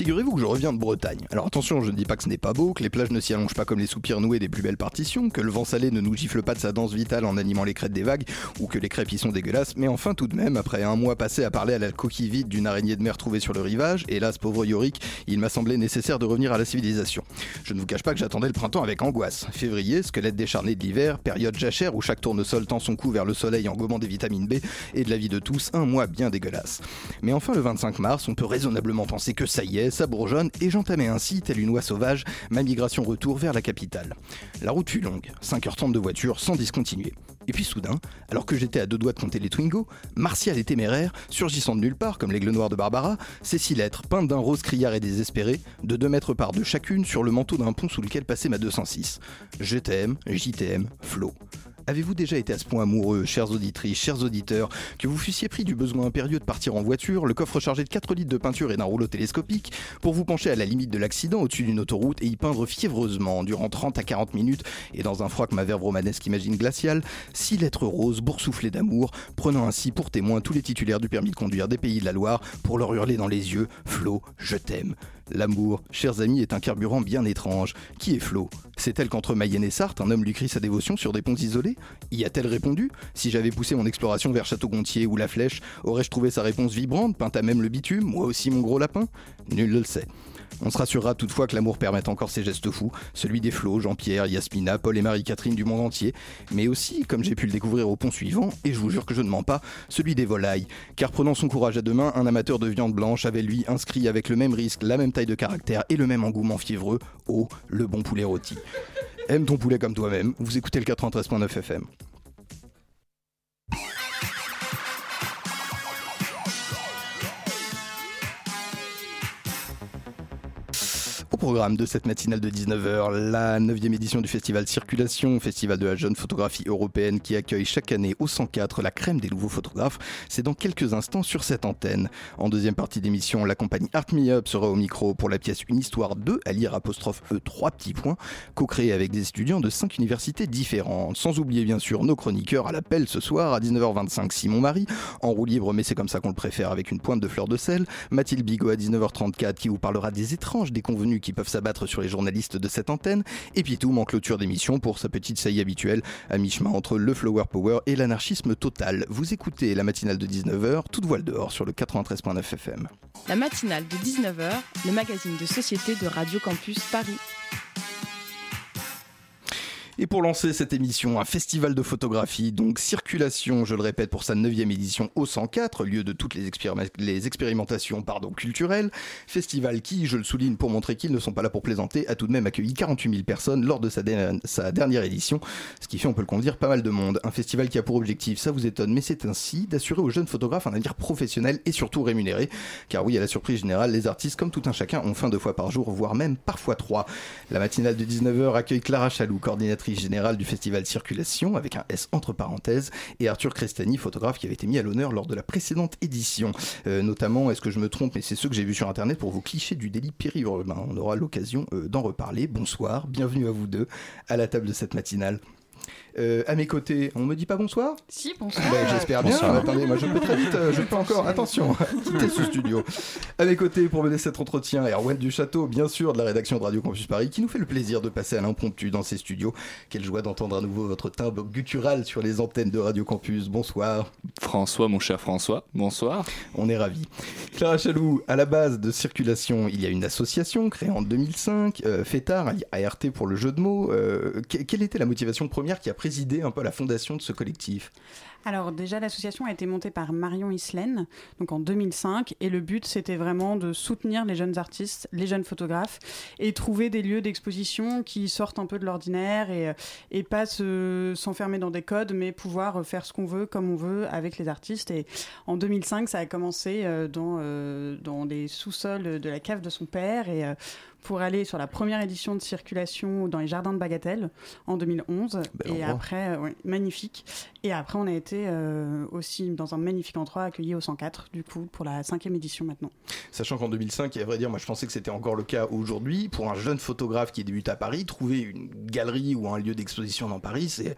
Figurez-vous que je reviens de Bretagne. Alors attention, je ne dis pas que ce n'est pas beau, que les plages ne s'y allongent pas comme les soupirs noués des plus belles partitions, que le vent salé ne nous gifle pas de sa danse vitale en animant les crêtes des vagues, ou que les crêpes y sont dégueulasses, mais enfin tout de même, après un mois passé à parler à la coquille vide d'une araignée de mer trouvée sur le rivage, hélas pauvre Yorick, il m'a semblé nécessaire de revenir à la civilisation. Je ne vous cache pas que j'attendais le printemps avec angoisse. Février, squelette décharné de l'hiver, période jachère où chaque tournesol tend son cou vers le soleil en gommant des vitamines B, et de la vie de tous, un mois bien dégueulasse. Mais enfin le 25 mars, on peut raisonnablement penser que ça y est, ça bourgeonne, et j'entamais ainsi, telle une oie sauvage, ma migration retour vers la capitale. La route fut longue, 5h30 de voiture sans discontinuer. Et puis soudain, alors que j'étais à deux doigts de compter les Twingo, Martial et téméraire, surgissant de nulle part comme l'aigle noir de Barbara, ces six lettres, peintes d'un rose criard et désespéré, de deux mètres par deux chacune sur le manteau d'un pont sous lequel passait ma 206. Je t'aime, JTM, Flo. Avez-vous déjà été à ce point amoureux, chères auditrices, chers auditeurs, que vous fussiez pris du besoin impérieux de partir en voiture, le coffre chargé de 4 litres de peinture et d'un rouleau télescopique, pour vous pencher à la limite de l'accident au-dessus d'une autoroute et y peindre fiévreusement durant 30 à 40 minutes et dans un froid que ma verve romanesque imagine glacial, six lettres roses boursouflées d'amour, prenant ainsi pour témoin tous les titulaires du permis de conduire des pays de la Loire pour leur hurler dans les yeux Flo, je t'aime. L'amour, chers amis, est un carburant bien étrange. Qui est Flo? C'est-elle qu'entre Mayenne et Sarthe, un homme lui crie sa dévotion sur des ponts isolés? Y a-t-elle répondu? Si j'avais poussé mon exploration vers Château-Gontier ou La Flèche, aurais-je trouvé sa réponse vibrante, peinte à même le bitume, moi aussi mon gros lapin? Nul ne le sait. On se rassurera toutefois que l'amour permette encore ces gestes fous, celui des flots, Jean-Pierre, Yasmina, Paul et Marie-Catherine du monde entier, mais aussi, comme j'ai pu le découvrir au pont suivant, et je vous jure que je ne mens pas, celui des volailles. Car prenant son courage à deux mains, un amateur de viande blanche avait lui inscrit avec le même risque, la même de caractère et le même engouement fiévreux au le bon poulet rôti. Aime ton poulet comme toi-même, vous écoutez le 93.9 FM. Programme de cette matinale de 19h, la 9e édition du festival Circulation, festival de la jeune photographie européenne qui accueille chaque année au 104 la crème des nouveaux photographes. C'est dans quelques instants sur cette antenne. En deuxième partie d'émission, la compagnie Art Me Up sera au micro pour la pièce Une histoire 2 à lire apostrophe E 3 petits points, co-créée avec des étudiants de 5 universités différentes. Sans oublier bien sûr nos chroniqueurs à l'appel ce soir à 19h25 Simon Marie, en roue libre mais c'est comme ça qu'on le préfère avec une pointe de fleur de sel, Mathilde Bigot à 19h34 qui vous parlera des étranges déconvenus qui peuvent s'abattre sur les journalistes de cette antenne, et Pitoum en clôture d'émission pour sa petite saillie habituelle à mi-chemin entre le flower power et l'anarchisme total. Vous écoutez la matinale de 19h, toute voile dehors sur le 93.9 FM. La matinale de 19h, le magazine de société de Radio Campus Paris. Et pour lancer cette émission, un festival de photographie, donc Circulation, je le répète, pour sa 9e édition au 104, lieu de toutes les, expérim les expérimentations pardon, culturelles. Festival qui, je le souligne pour montrer qu'ils ne sont pas là pour plaisanter, a tout de même accueilli 48 000 personnes lors de sa, dernière édition, ce qui fait, on peut le conduire, pas mal de monde. Un festival qui a pour objectif, ça vous étonne, mais c'est ainsi, d'assurer aux jeunes photographes un avenir professionnel et surtout rémunéré. Car oui, à la surprise générale, les artistes, comme tout un chacun, ont faim deux fois par jour, voire même parfois trois. La matinale de 19h accueille Clara Chaloux, coordinatrice générale du festival Circulation, avec un S entre parenthèses, et Arthur Crestani, photographe qui avait été mis à l'honneur lors de la précédente édition. Euh, notamment, est-ce que je me trompe, mais c'est ceux que j'ai vus sur internet pour vos clichés du délit périurbain. On aura l'occasion euh, d'en reparler. Bonsoir, bienvenue à vous deux à la table de cette matinale. Euh, à mes côtés, on me dit pas bonsoir Si, bonsoir. Ben, J'espère bien. Attendez, moi je peux très vite, euh, je peux encore. Attention, quitter ce studio. À mes côtés, pour mener cet entretien, Erwan du Château, bien sûr, de la rédaction de Radio Campus Paris, qui nous fait le plaisir de passer à l'impromptu dans ces studios. Quelle joie d'entendre à nouveau votre timbre guttural sur les antennes de Radio Campus. Bonsoir. François, mon cher François, bonsoir. On est ravis. Clara Chaloux, à la base de Circulation, il y a une association créée en 2005, euh, FETAR, ART pour le jeu de mots. Euh, que- quelle était la motivation première qui a présidé un peu la fondation de ce collectif alors déjà, l'association a été montée par Marion Islaine, donc en 2005, et le but c'était vraiment de soutenir les jeunes artistes, les jeunes photographes, et trouver des lieux d'exposition qui sortent un peu de l'ordinaire et, et pas s'enfermer dans des codes, mais pouvoir faire ce qu'on veut, comme on veut, avec les artistes. Et en 2005, ça a commencé euh, dans, euh, dans les sous-sols de la cave de son père, et euh, pour aller sur la première édition de circulation dans les jardins de Bagatelle en 2011. et après, euh, magnifique. Et après, on a été euh, aussi dans un magnifique endroit accueilli au 104, du coup, pour la cinquième édition maintenant. Sachant qu'en 2005, et à vrai dire, moi je pensais que c'était encore le cas aujourd'hui, pour un jeune photographe qui débute à Paris, trouver une galerie ou un lieu d'exposition dans Paris, c'est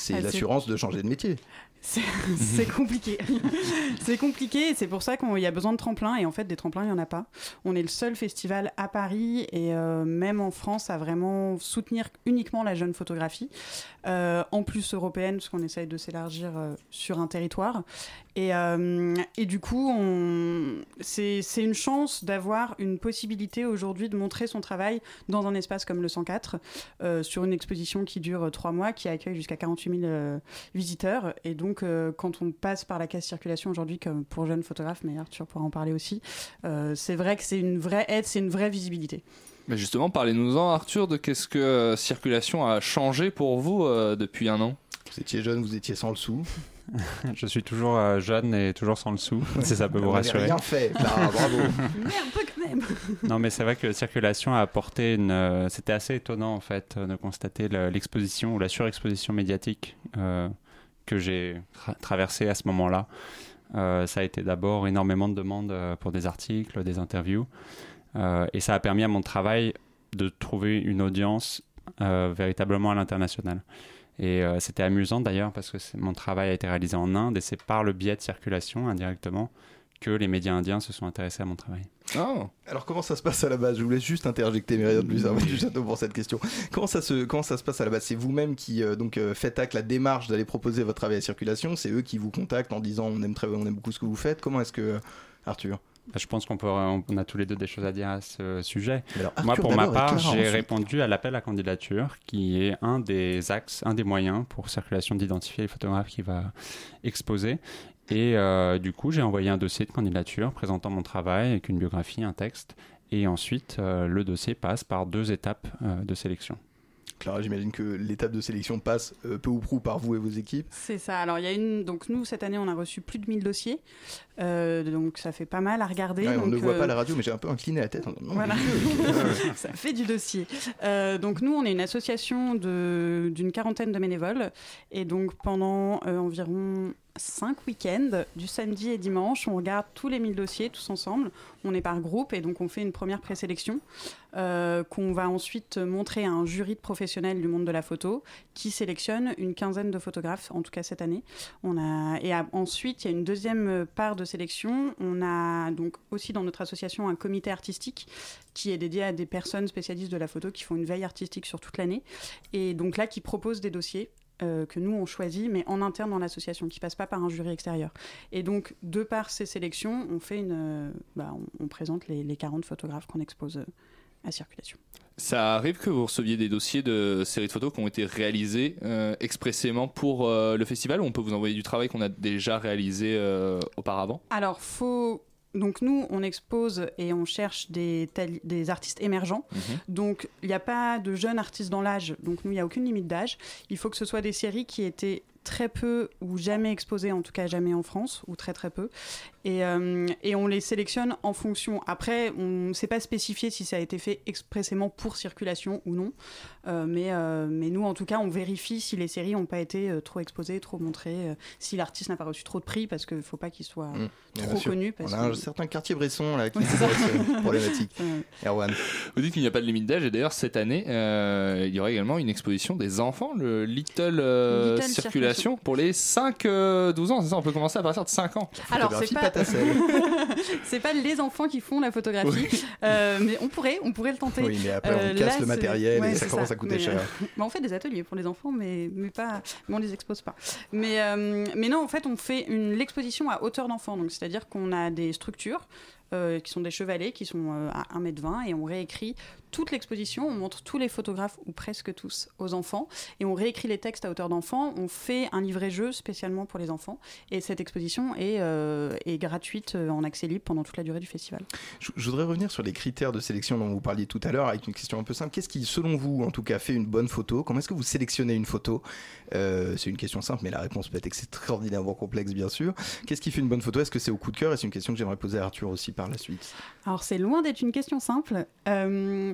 c'est ah, l'assurance de changer de métier. C'est compliqué. c'est compliqué c'est pour ça qu'il y a besoin de tremplins. Et en fait, des tremplins, il n'y en a pas. On est le seul festival à Paris et euh, même en France à vraiment soutenir uniquement la jeune photographie. Euh, en plus européenne, parce qu'on essaye de s'élargir euh, sur un territoire. Et, et du coup, c'est une chance d'avoir une possibilité aujourd'hui de montrer son travail dans un espace comme le 104, sur une exposition qui dure trois mois, qui accueille jusqu'à 48 000 visiteurs. Et donc, euh, quand on passe par la casse circulation aujourd'hui, comme pour jeunes photographes, mais Arthur pourra en parler aussi, euh, c'est vrai que c'est une vraie aide, c'est une vraie visibilité. Mais justement, parlez-nous-en, Arthur, de qu'est-ce que euh, circulation a changé pour vous depuis un an? Vous étiez jeune, vous étiez sans le sou. je suis toujours jeune et toujours sans le sou, si ça peut vous rassurer. Rien fait, bravo. mais un peu quand même. non, mais c'est vrai que circulation a apporté une. C'était assez étonnant en fait de constater l'exposition ou la surexposition médiatique que j'ai traversé à ce moment-là. Euh, ça a été d'abord énormément de demandes euh, pour des articles, des interviews. Euh, et ça a permis à mon travail de trouver une audience véritablement à l'international. Et c'était amusant d'ailleurs parce que mon travail a été réalisé en Inde et c'est par le biais de circulation indirectement que les médias indiens se sont intéressés à mon travail. Oh. Alors comment ça se passe à la base? Je voulais juste interjecter Myriam de du Château pour cette question. Comment ça se, comment ça se passe à la base? C'est vous-même qui euh, donc euh, faites acte la démarche d'aller proposer votre travail à circulation C'est eux qui vous contactent en disant on aime, très, on aime beaucoup ce que vous faites Comment est-ce que... Euh, Arthur? Je pense qu'on peut, on a tous les deux des choses à dire à ce sujet. Moi, pour ma part, j'ai répondu à l'appel à candidature, qui est un des axes, un des moyens pour circulation d'identifier les photographes qui va exposer. Et euh, du coup, j'ai envoyé un dossier de candidature présentant mon travail avec une biographie, un texte. Et ensuite, euh, le dossier passe par deux étapes euh, de sélection. Clara, j'imagine que l'étape de sélection passe peu ou prou par vous et vos équipes. C'est ça. Alors, il y a une. Donc, nous, cette année, on a reçu plus de 1000 dossiers. donc, ça fait pas mal à regarder. on ne voit pas la radio, mais j'ai un peu incliné la tête. Voilà. ça fait du dossier. donc, nous, on est une association d'une quarantaine de bénévoles. Et donc, pendant environ cinq week-ends, du samedi et dimanche. On regarde tous les 1000 dossiers tous ensemble. On est par groupe et donc on fait une première présélection euh, qu'on va ensuite montrer à un jury de professionnels du monde de la photo qui sélectionne une quinzaine de photographes, en tout cas cette année. On a, et ensuite, il y a une deuxième part de sélection. On a donc aussi dans notre association un comité artistique qui est dédié à des personnes spécialistes de la photo qui font une veille artistique sur toute l'année. Et donc là, qui propose des dossiers euh, que nous on choisit, mais en interne dans l'association, qui passe pas par un jury extérieur. Et donc, de par ces sélections, on fait une, euh, bah, on, présente les, 40 photographes qu'on expose euh, à circulation. Ça arrive que vous receviez des dossiers de séries de photos qui ont été réalisés expressément pour le festival ou on peut vous envoyer du travail qu'on a déjà réalisé auparavant? Alors, faut donc nous, on expose et on cherche des, des artistes émergents. Mhm. Donc il n'y a pas de jeunes artistes dans l'âge. Donc nous, il n'y a aucune limite d'âge. Il faut que ce soit des séries qui étaient très peu ou jamais exposées, en tout cas jamais en France, ou très très peu. Et, euh, et, on les sélectionne en fonction. Après, on ne sait pas spécifier si ça a été fait expressément pour circulation ou non. Euh, mais, euh, mais nous, en tout cas, on vérifie si les séries n'ont pas été trop exposées, trop montrées, si l'artiste n'a pas reçu trop de prix, parce qu'il ne faut pas qu'il soit mmh, trop connu. Parce on a un certain quartier Bresson là qui est problématique. Erwan. Vous dites qu'il n'y a pas de limite d'âge, et d'ailleurs, cette année, il y aura également une exposition des enfants, le Little, circulation, pour les 5-12 ans. C'est ça, on peut commencer à partir de 5 ans. Alors, c'est pas c'est pas les enfants qui font la photographie, euh, mais on pourrait, on pourrait le tenter. Oui, mais après on euh, casse le matériel et ça commence à coûter cher. Euh, on fait des ateliers pour les enfants, mais, mais pas, mais on les expose pas. Mais, mais non, en fait, on fait l'exposition à hauteur d'enfant, donc c'est-à-dire qu'on a des structures qui sont des chevalets, qui sont à 1m20, et on réécrit toute l'exposition, on montre tous les photographes, ou presque tous, aux enfants, et on réécrit les textes à hauteur d'enfants, on fait un livret-jeu spécialement pour les enfants, et cette exposition est, est gratuite en accès libre pendant toute la durée du festival. Je, je voudrais revenir sur les critères de sélection dont vous parliez tout à l'heure, avec une question un peu simple. Qu'est-ce qui, selon vous, en tout cas, fait une bonne photo? Comment est-ce que vous sélectionnez une photo? Euh, C'est une question simple, mais la réponse peut être extraordinairement complexe, bien sûr. Qu'est-ce qui fait une bonne photo? Est-ce que c'est au coup de cœur? Et c'est une question que j'aimerais poser à Arthur aussi par la suite. Alors, c'est loin d'être une question simple. Euh,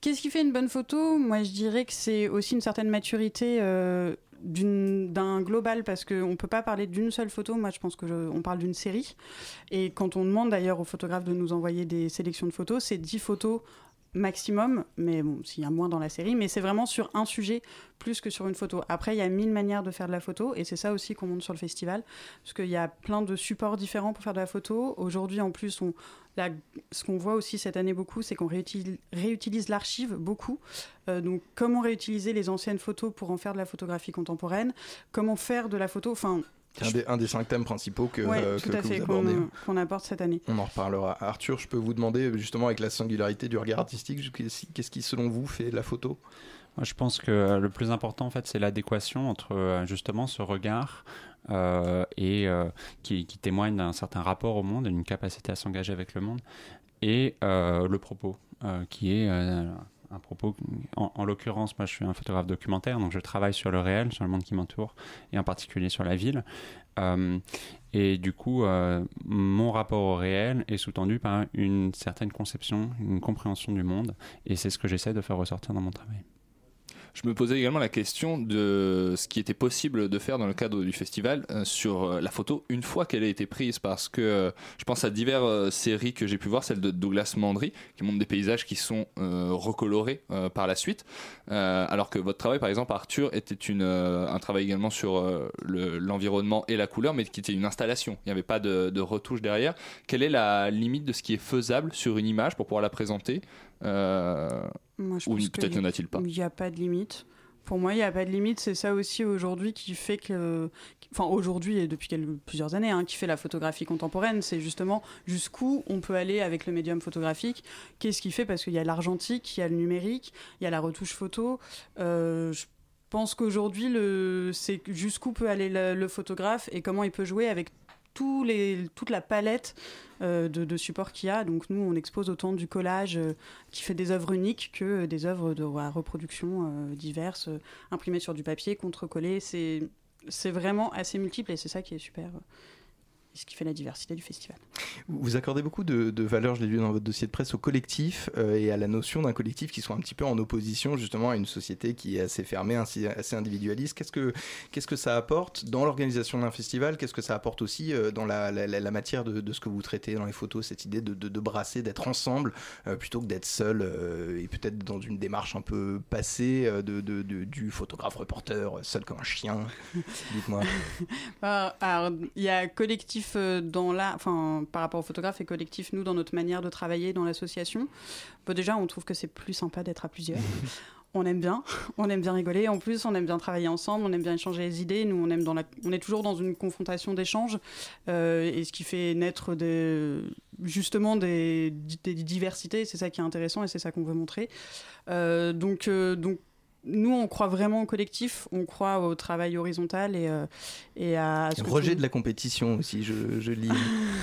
qu'est-ce qui fait une bonne photo? Moi, je dirais que c'est aussi une certaine maturité. Euh, d'un global parce qu'on ne peut pas parler d'une seule photo. Moi, je pense qu'on parle d'une série. Et quand on demande d'ailleurs aux photographes de nous envoyer des sélections de photos, c'est 10 photos maximum, mais bon, s'il y a moins dans la série, mais c'est vraiment sur un sujet plus que sur une photo. Après, il y a mille manières de faire de la photo, et c'est ça aussi qu'on montre sur le festival, parce qu'il y a plein de supports différents pour faire de la photo. Aujourd'hui, en plus, on, ce qu'on voit aussi cette année beaucoup, c'est qu'on réutilise, l'archive beaucoup. Euh, donc, comment réutiliser les anciennes photos pour en faire de la photographie contemporaine? Comment faire de la photo? Enfin, un des, cinq thèmes principaux que, euh, vous abordez. Qu'on apporte cette année. On en reparlera. Arthur, je peux vous demander, justement, avec la singularité du regard artistique, qu'est-ce qui, selon vous, fait la photo? Moi, je pense que euh, le plus important, en fait, c'est l'adéquation entre, justement, ce regard et qui, qui, témoigne d'un certain rapport au monde, d'une capacité à s'engager avec le monde, et le propos, qui est un propos. En, l'occurrence, moi, je suis un photographe documentaire, donc je travaille sur le réel, sur le monde qui m'entoure, et en particulier sur la ville. Euh, et du coup, euh, mon rapport au réel est sous-tendu par une certaine conception, une compréhension du monde, et c'est ce que j'essaie de faire ressortir dans mon travail. Je me posais également la question de ce qui était possible de faire dans le cadre du festival euh, sur euh, la photo une fois qu'elle a été prise, parce que euh, je pense à diverses séries que j'ai pu voir, celle de Douglas Mandry, qui montre des paysages qui sont recolorés par la suite, alors que votre travail, par exemple, Arthur, était un travail également sur l'environnement et la couleur, mais qui était une installation. Il n'y avait pas de, retouche derrière. Quelle est la limite de ce qui est faisable sur une image pour pouvoir la présenter Moi, je ou peut-être n'y en a-t-il pas Il n'y a pas de limite. Pour moi, il n'y a pas de limite. C'est ça aussi aujourd'hui qui fait que. Enfin, aujourd'hui et depuis plusieurs années, hein, qui fait la photographie contemporaine. C'est justement jusqu'où on peut aller avec le médium photographique. Qu'est-ce qui fait? Parce qu'il y a l'argentique, il y a le numérique, il y a la retouche photo. Euh, je pense qu'aujourd'hui, c'est jusqu'où peut aller le, photographe et comment il peut jouer avec toute la palette euh, de, supports qu'il y a. Donc nous, on expose autant du collage euh, qui fait des œuvres uniques que des œuvres de reproduction euh, diverses, imprimées sur du papier, contre-collées. C'est vraiment assez multiple et c'est ça qui est super ce qui fait la diversité du festival. Vous accordez beaucoup de, de valeur, je l'ai lu dans votre dossier de presse, au collectif euh, et à la notion d'un collectif qui soit un petit peu en opposition justement à une société qui est assez fermée, assez, assez individualiste. Qu'est-ce que, qu'est-ce que ça apporte dans l'organisation d'un festival? Qu'est-ce que ça apporte aussi euh, dans la, la, matière de, de, ce que vous traitez dans les photos, cette idée de, de brasser, d'être ensemble euh, plutôt que d'être seul et peut-être dans une démarche un peu passée de, du photographe-reporter, seul comme un chien? Dites-moi. Alors, il y a collectif euh, dans la, enfin, par rapport aux photographes et collectif, nous, dans notre manière de travailler dans l'association. Bon, déjà, on trouve que c'est plus sympa d'être à plusieurs. on aime bien, on aime bien rigoler. En plus, on aime bien travailler ensemble, on aime bien échanger les idées. Nous, on aime dans la, on est toujours dans une confrontation d'échanges, euh, et ce qui fait naître des, justement des, diversités. C'est ça qui est intéressant et c'est ça qu'on veut montrer. Euh, donc, donc nous, on croit vraiment au collectif, on croit au travail horizontal et, euh, et à. Ce rejet de la compétition aussi, je, lis.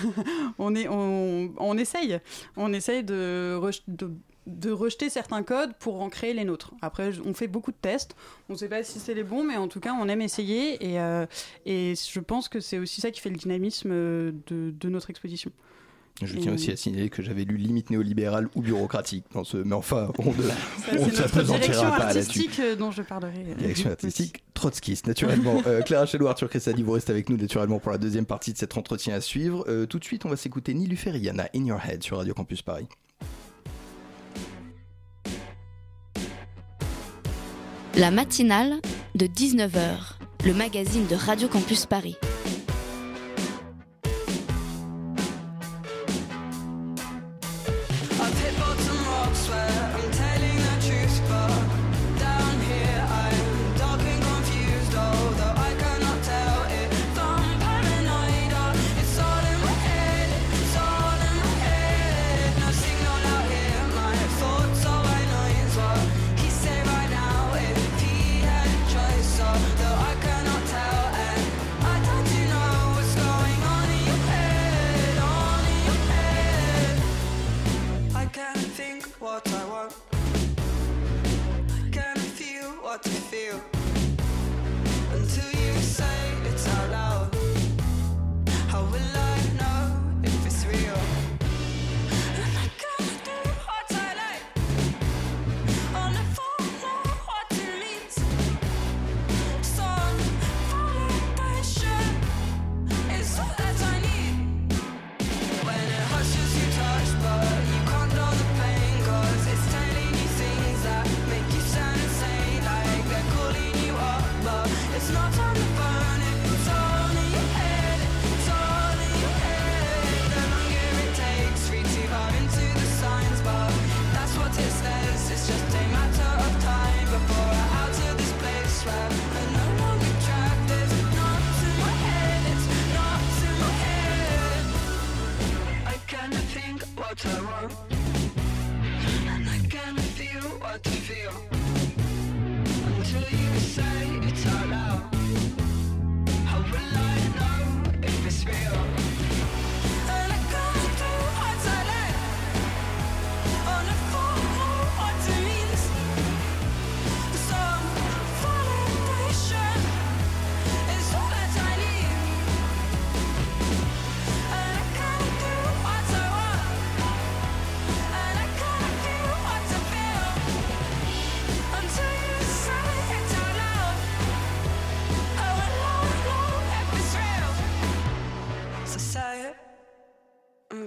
on, est, on, essaye. On essaye de, de, rejeter certains codes pour en créer les nôtres. Après, on fait beaucoup de tests. On ne sait pas si c'est les bons, mais en tout cas, on aime essayer. Et, euh, et je pense que c'est aussi ça qui fait le dynamisme de, de notre exposition. Je tiens aussi à signaler que j'avais lu limite néolibérale ou bureaucratique dans ce. Mais enfin, on ne direction artistique euh, dont je parlerai. Euh, direction artistique trotskiste, naturellement. euh, Clara Chelou, Arthur Cressadi, vous restez avec nous naturellement pour la deuxième partie de cet entretien à suivre. Euh, tout de suite, on va s'écouter Nilu Yana In Your Head sur Radio Campus Paris. La matinale de 19h, le magazine de Radio Campus Paris.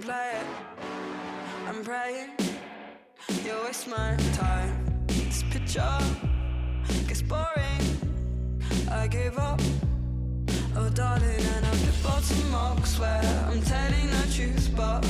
Play it. I'm praying you waste my time. This picture gets boring. I give up. Oh, darling, and I'm the bottom box where I'm telling the truth, but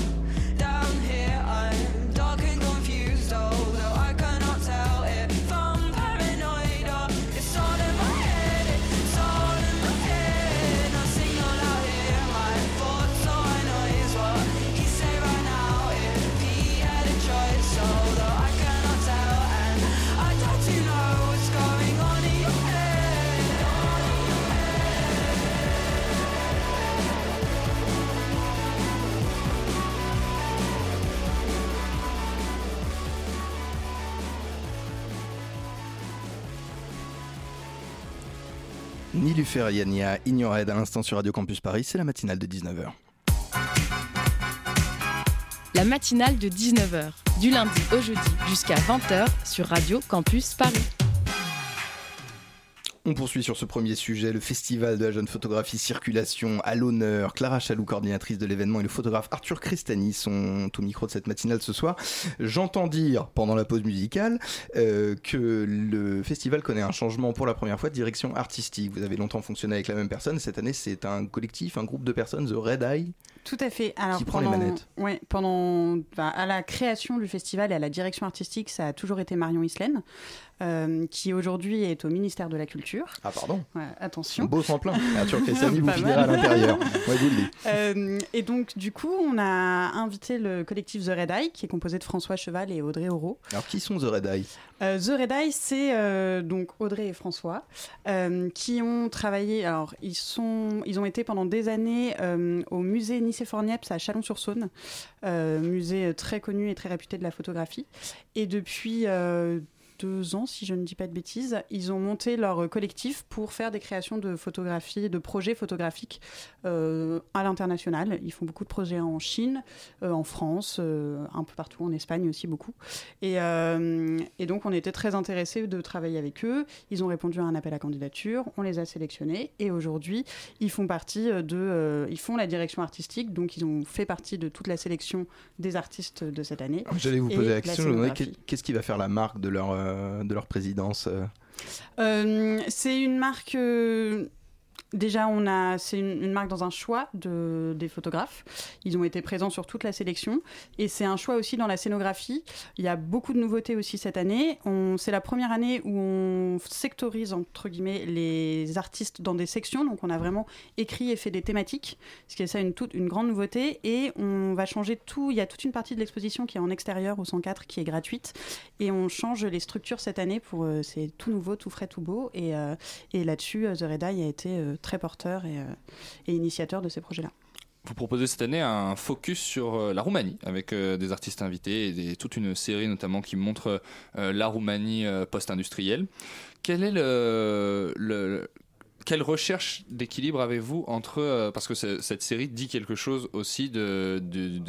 Nilufer Yania, Ignored à l'instant sur Radio Campus Paris, c'est la matinale de 19h. La matinale de 19h, du lundi au jeudi jusqu'à 20h sur Radio Campus Paris. On poursuit sur ce premier sujet, le festival de la jeune photographie Circulation à l'honneur. Clara Chaloux, coordinatrice de l'événement, et le photographe Arthur Cristani sont au micro de cette matinale ce soir. J'entends dire, pendant la pause musicale, euh, que le festival connaît un changement pour la première fois de direction artistique. Vous avez longtemps fonctionné avec la même personne. Cette année, c'est un collectif, un groupe de personnes, The Red Eye. Tout à fait. Alors, Qui prend les pendant, manettes ouais, pendant, bah, à la création du festival et à la direction artistique, ça a toujours été Marion Islaine, euh, qui aujourd'hui est au ministère de la Culture. Ah, pardon. Ouais, Un attention. beau tremplin. Arthur Cristani vous finira à l'intérieur. Ouais. Euh, et donc, du coup, on a invité le collectif The Red Eye, qui est composé de François Cheval et Audrey Auro. Alors, qui sont The Red Eye? Euh, The Red Eye, c'est euh, donc Audrey et François qui ont travaillé. Alors, ils sont, ils ont été pendant des années au musée Nicéphore-Niepce à Chalon-sur-Saône, euh, musée très connu et très réputé de la photographie. Et depuis euh, deux ans, si je ne dis pas de bêtises, ils ont monté leur collectif pour faire des créations de photographies, de projets photographiques euh, à l'international. Ils font beaucoup de projets en Chine, euh, en France, euh, un peu partout, en Espagne aussi beaucoup. Et, et donc, on était très intéressés de travailler avec eux. Ils ont répondu à un appel à candidature, on les a sélectionnés et aujourd'hui, ils font partie de, ils font la direction artistique, donc ils ont fait partie de toute la sélection des artistes de cette année. J'allais vous Et poser la question, qu'est-ce qui va faire la marque de leur, de leur présidence euh Euh, c'est une marque. Déjà, on a, c'est une, marque dans un choix de, des photographes. Ils ont été présents sur toute la sélection. Et c'est un choix aussi dans la scénographie. Il y a beaucoup de nouveautés aussi cette année. C'est la première année où on sectorise, entre guillemets, les artistes dans des sections. Donc, on a vraiment écrit et fait des thématiques, ce qui est ça une, toute, une grande nouveauté. Et on va changer tout. Il y a toute une partie de l'exposition qui est en extérieur au 104 qui est gratuite. Et on change les structures cette année pour. euh, c'est tout nouveau, tout frais, tout beau. Et, euh, et là-dessus, euh, The Red Eye a été très porteur et, euh, et initiateur de ces projets-là. vous proposez cette année un focus sur euh, la Roumanie avec euh, des artistes invités et toute une série notamment qui montre la Roumanie post-industrielle. Quelle recherche d'équilibre avez-vous entre parce que ce- cette série dit quelque chose aussi de de,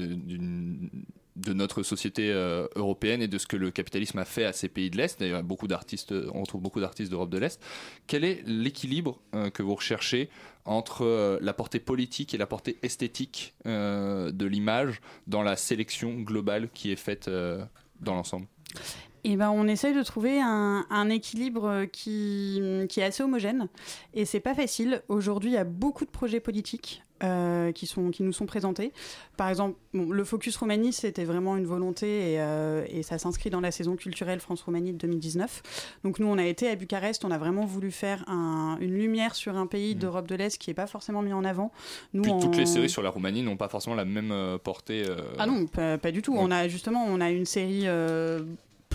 de notre société euh, européenne et de ce que le capitalisme a fait à ces pays de l'Est. D'ailleurs, beaucoup d'artistes, on retrouve beaucoup d'artistes d'Europe de l'Est. Quel est l'équilibre euh, que vous recherchez entre euh, la portée politique et la portée esthétique de l'image dans la sélection globale qui est faite dans l'ensemble? Et ben, on essaye de trouver un, un équilibre qui, qui est assez homogène. Et c'est pas facile. Aujourd'hui, il y a beaucoup de projets politiques. Euh, qui, sont, qui nous sont présentés. Par exemple, bon, le Focus Roumanie, c'était vraiment une volonté et, euh, et ça s'inscrit dans la saison culturelle France-Roumanie de 2019. Donc nous, on a été à Bucarest, on a vraiment voulu faire un- une lumière sur un pays d'Europe de l'Est qui n'est pas forcément mis en avant. Nous, Puis toutes les séries sur la Roumanie n'ont pas forcément la même euh, portée. euh, ah non, pas, pas du tout. Ouais. On a justement, on a une série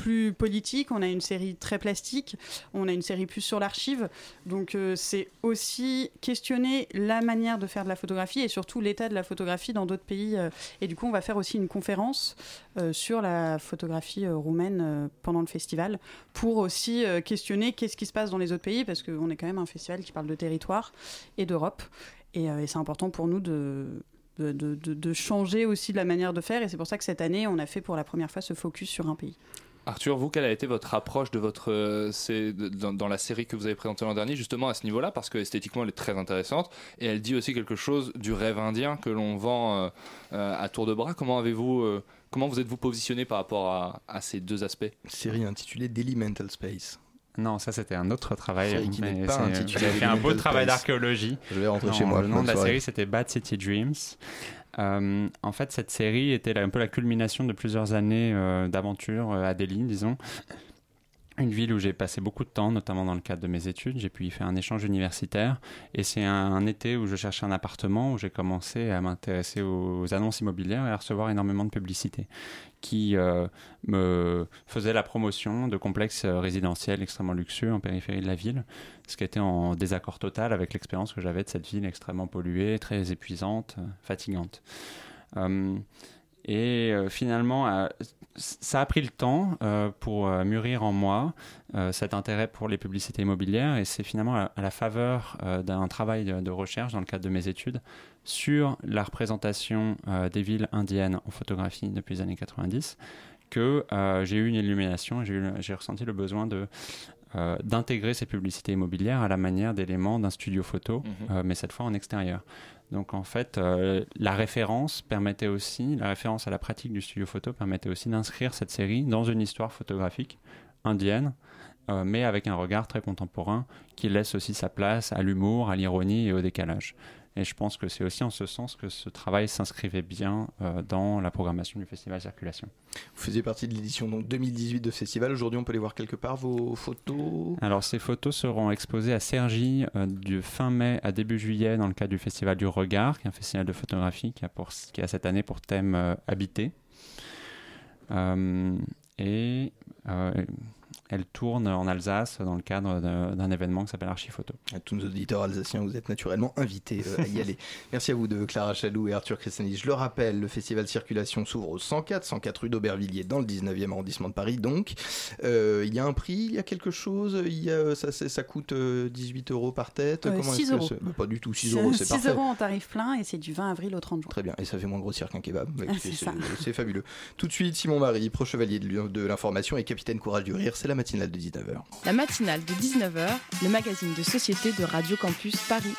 plus politique, on a une série très plastique, on a une série plus sur l'archive. Donc euh, c'est aussi questionner la manière de faire de la photographie et surtout l'état de la photographie dans d'autres pays. euh. et du coup, on va faire aussi une conférence euh, sur la photographie roumaine pendant le festival pour aussi questionner qu'est-ce qui se passe dans les autres pays parce qu'on est quand même un festival qui parle de territoire et d'Europe. Et, c'est important pour nous de, de- de- de changer aussi la manière de faire. Et c'est pour ça que cette année, on a fait pour la première fois ce focus sur un pays. Arthur, vous, quelle a été votre approche de votre euh, c'est- dans, dans la série que vous avez présentée l'an dernier, justement à ce niveau-là, parce que esthétiquement elle est très intéressante et elle dit aussi quelque chose du rêve indien que l'on vend euh, euh, à tour de bras. Comment avez-vous, euh, comment vous êtes-vous positionné par rapport à, à ces deux aspects? Série intitulée Daily Mental Space. Non, ça c'était un autre travail. Qui n'est pas fait un beau travail d'archéologie. Je vais rentrer Non, chez moi. Le nom de la soirée. série c'était Bad City Dreams. Euh, en fait, cette série était un peu la culmination de plusieurs années euh, d'aventure euh, à disons. Une ville où j'ai passé beaucoup de temps, notamment dans le cadre de mes études. J'ai pu y faire un échange universitaire. Et c'est un, été où je cherchais un appartement, où j'ai commencé à m'intéresser aux annonces immobilières et à recevoir énormément de publicité qui euh, me faisait la promotion de complexes résidentiels extrêmement luxueux en périphérie de la ville, ce qui était en désaccord total avec l'expérience que j'avais de cette ville extrêmement polluée, très épuisante, fatigante. Euh, et euh, finalement, ça a pris le temps euh, pour euh, mûrir en moi euh, cet intérêt pour les publicités immobilières. Et c'est finalement à, à la faveur euh, d'un travail de, de recherche dans le cadre de mes études sur la représentation des villes indiennes en photographie depuis les années 90 que j'ai eu une illumination et j'ai ressenti le besoin de d'intégrer ces publicités immobilières à la manière d'éléments d'un studio photo, euh, mais cette fois en extérieur. Donc en fait, euh, la référence permettait aussi, la référence à la pratique du studio photo permettait aussi d'inscrire cette série dans une histoire photographique indienne, euh, mais avec un regard très contemporain qui laisse aussi sa place à l'humour, à l'ironie et au décalage. Et je pense que c'est aussi en ce sens que ce travail s'inscrivait bien euh, dans la programmation du festival Circulation. Vous faisiez partie de l'édition donc 2018 de festival. Aujourd'hui, on peut les voir quelque part, vos photos? Alors ces photos seront exposées à Cergy euh, du fin mai à début juillet dans le cadre du festival du Regard, qui est un festival de photographie qui a, pour, qui a cette année pour thème euh, habité. Euh, et elle tourne en Alsace dans le cadre d'un événement qui s'appelle Archiphoto. À tous nos auditeurs alsaciens, vous êtes naturellement invités euh, à y aller. Merci à vous deux, Clara Chaloux et Arthur Christianis. Je le rappelle, le festival Circulation s'ouvre au 104, 104 rue d'Aubervilliers, dans le 19e arrondissement de Paris. Donc, Euh, il y a un prix, il y a quelque chose, il y a, ça, coûte euh, 18 euros par tête. Euh, Comment 6 est-ce que euros. c'est- Bah, Pas du tout, 6 euros, c'est 6 parfait. euros en tarif plein et c'est du 20 avril au 30 juin. Très bien, et ça fait moins grossir qu'un kebab. Bah, Ah, c'est fabuleux. Tout de suite, Simon Marie, pro chevalier de l'information et capitaine courage du rire, c'est la matinale de 19h. La matinale de 19h, le magazine de société de Radio Campus Paris.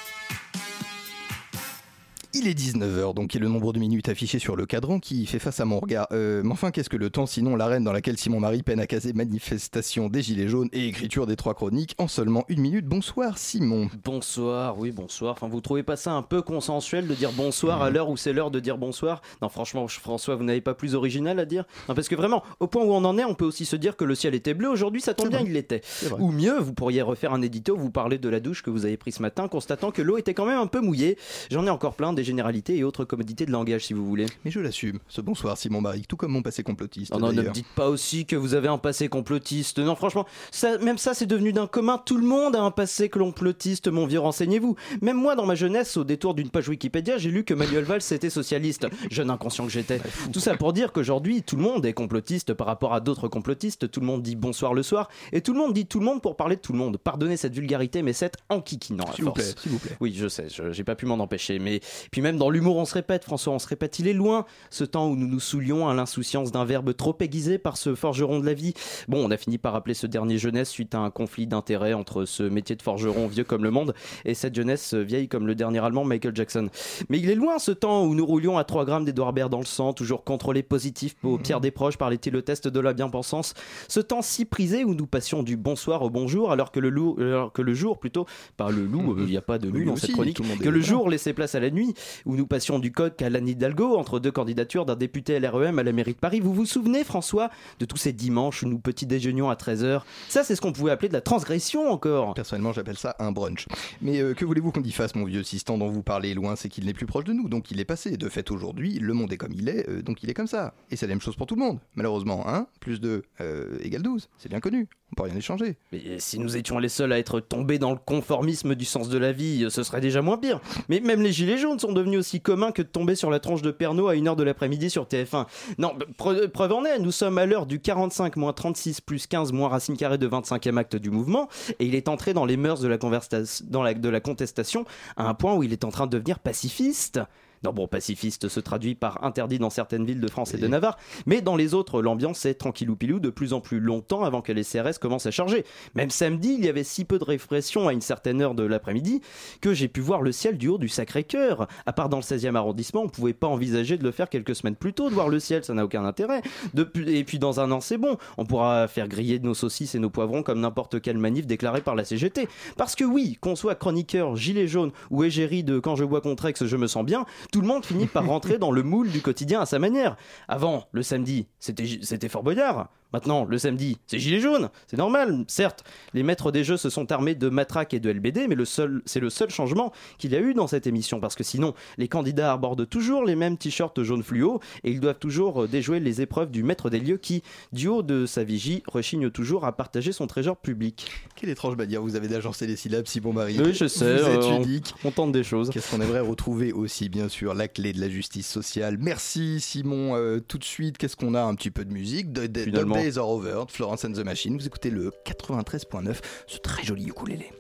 Il est 19h, donc il y a le nombre de minutes affiché sur le cadran qui fait face à mon regard. Euh, mais enfin, qu'est-ce que le temps sinon l'arène dans laquelle Simon Marie peine à caser manifestation des Gilets jaunes et écriture des trois chroniques en seulement une minute Bonsoir Simon. Bonsoir, oui, bonsoir. Enfin, vous trouvez pas ça un peu consensuel de dire bonsoir à l'heure où c'est l'heure de dire bonsoir? Non, franchement, François, vous n'avez pas plus original à dire? Non, parce que vraiment, au point où on en est, on peut aussi se dire que le ciel était bleu aujourd'hui, ça tombe bien, il l'était. Ou mieux, vous pourriez refaire un édito où vous parlez de la douche que vous avez prise ce matin, constatant que l'eau était quand même un peu mouillée. J'en ai encore plein des des généralités et autres commodités de langage, si vous voulez. Mais je l'assume, ce bonsoir Simon Barrick, tout comme mon passé complotiste. Non, non, ne me dites pas aussi que vous avez un passé complotiste. Non, franchement, ça, même ça, c'est devenu d'un commun. Tout le monde a un passé complotiste, mon vieux, renseignez-vous. Même moi, dans ma jeunesse, au détour d'une page Wikipédia, j'ai lu que Manuel Valls était socialiste. Jeune inconscient que j'étais. Tout ça pour dire qu'aujourd'hui, tout le monde est complotiste par rapport à d'autres complotistes. Tout le monde dit bonsoir le soir. Et tout le monde dit tout le monde pour parler de tout le monde. Pardonnez cette vulgarité, mais c'est enquiquinant. à S'il vous force. plaît, s'il vous plaît. Oui, je sais, je- j'ai pas pu m'en empêcher. Mais puis même dans l'humour, on se répète, François, on se répète. Il est loin ce temps où nous nous soulions à l'insouciance d'un verbe trop aiguisé par ce forgeron de la vie. Bon, on a fini par appeler ce dernier jeunesse suite à un conflit d'intérêts entre ce métier de forgeron vieux comme le monde et cette jeunesse vieille comme le dernier allemand Michael Jackson. Mais il est loin ce temps où nous roulions à 3 grammes d'Edouard Baird dans le sang, toujours contrôlés positifs aux pierres des proches par les télétests de la bien-pensance. Ce temps si prisé où nous passions du bonsoir au bonjour alors que le, loup, alors que le jour plutôt, pas le loup, euh, il n'y a pas de loup dans cette chronique, le que le jour laissait place à la nuit, où nous passions du coq à l'Anne Hidalgo entre deux candidatures d'un député LREM à la mairie de Paris. Vous vous souvenez, François, de tous ces dimanches où nous petit déjeunions à 13h Ça, c'est ce qu'on pouvait appeler de la transgression encore. Personnellement, j'appelle ça un brunch. Mais euh, que voulez-vous qu'on y fasse, mon vieux temps dont vous parlez loin, c'est qu'il n'est plus proche de nous, donc il est passé. De fait, aujourd'hui, le monde est comme il est, euh, donc il est comme ça. Et c'est la même chose pour tout le monde. Malheureusement, 1 plus 2 euh, égale 12. C'est bien connu. On peut rien échanger. Mais si nous étions les seuls à être tombés dans le conformisme du sens de la vie, ce serait déjà moins pire. Mais même les gilets jaunes sont devenus aussi communs que de tomber sur la tronche de Pernod à 1h de l'après-midi sur TF1. Non, bah, pre- preuve en est, nous sommes à l'heure du 45 moins 36 plus 15 moins racine carrée de 25e acte du mouvement, et il est entré dans les mœurs de la, dans la, de la contestation à un point où il est en train de devenir pacifiste. Non, bon, pacifiste se traduit par interdit dans certaines villes de France et de Navarre, mais dans les autres, l'ambiance est tranquillou pilou de plus en plus longtemps avant que les CRS commencent à charger. Même samedi, il y avait si peu de répression à une certaine heure de l'après-midi que j'ai pu voir le ciel du haut du Sacré-Cœur. À part dans le 16e arrondissement, on pouvait pas envisager de le faire quelques semaines plus tôt, de voir le ciel, ça n'a aucun intérêt. Depuis- et puis dans un an, c'est bon, on pourra faire griller nos saucisses et nos poivrons comme n'importe quelle manif déclarée par la CGT. Parce que oui, qu'on soit chroniqueur, gilet jaune ou égérie de quand je bois contre ex, je me sens bien, tout le monde finit par rentrer dans le moule du quotidien à sa manière. Avant, le samedi, c'était Fort Boyard. Maintenant, le samedi, c'est Gilet jaune. C'est normal. Certes, les maîtres des jeux se sont armés de matraques et de LBD, mais le seul, c'est le seul changement qu'il y a eu dans cette émission. Parce que sinon, les candidats abordent toujours les mêmes t-shirts jaune fluo et ils doivent toujours euh, déjouer les épreuves du maître des lieux qui, du haut de sa vigie, rechigne toujours à partager son trésor public. Quelle étrange manière vous avez d'agencer les syllabes, Simon Marie. Oui, je sais, Vous êtes euh, on- unique. On tente des choses. Qu'est-ce qu'on aimerait retrouver aussi, bien sûr, la clé de la justice sociale? Merci, Simon. Euh, tout de suite, qu'est-ce qu'on a? Un petit peu de musique. De, de. Days Are Over, Florence and the Machine. Vous écoutez le 93.9, ce très joli ukulélé.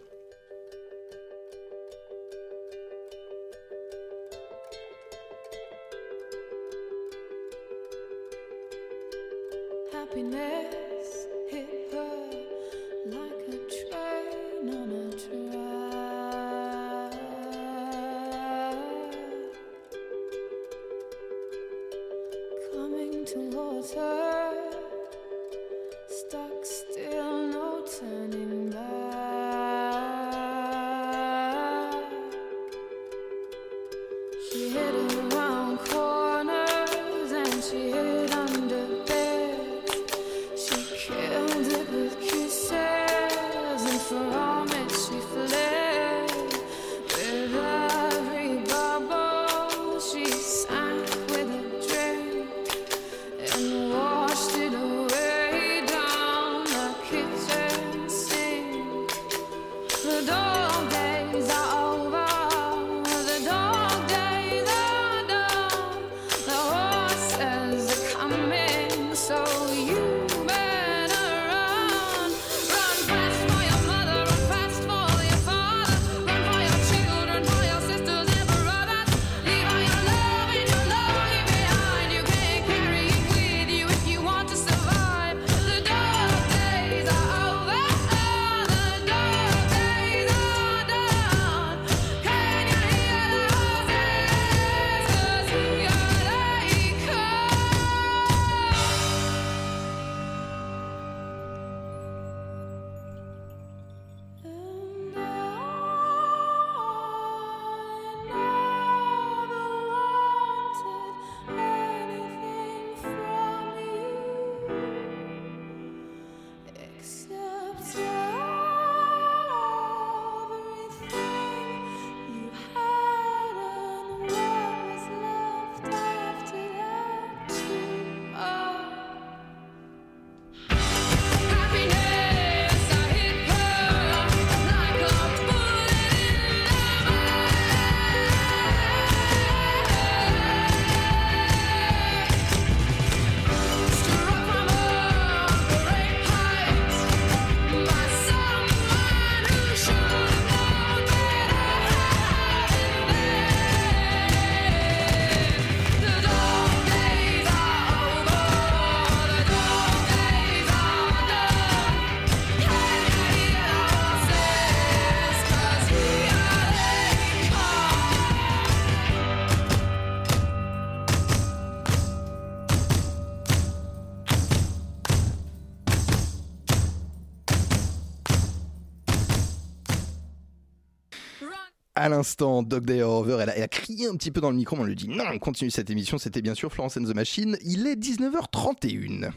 L'instant, Dog Day Over, elle a, elle a crié un petit peu dans le micro, mais on lui dit non, on continue cette émission. C'était bien sûr Florence and the Machine. Il est 19h31.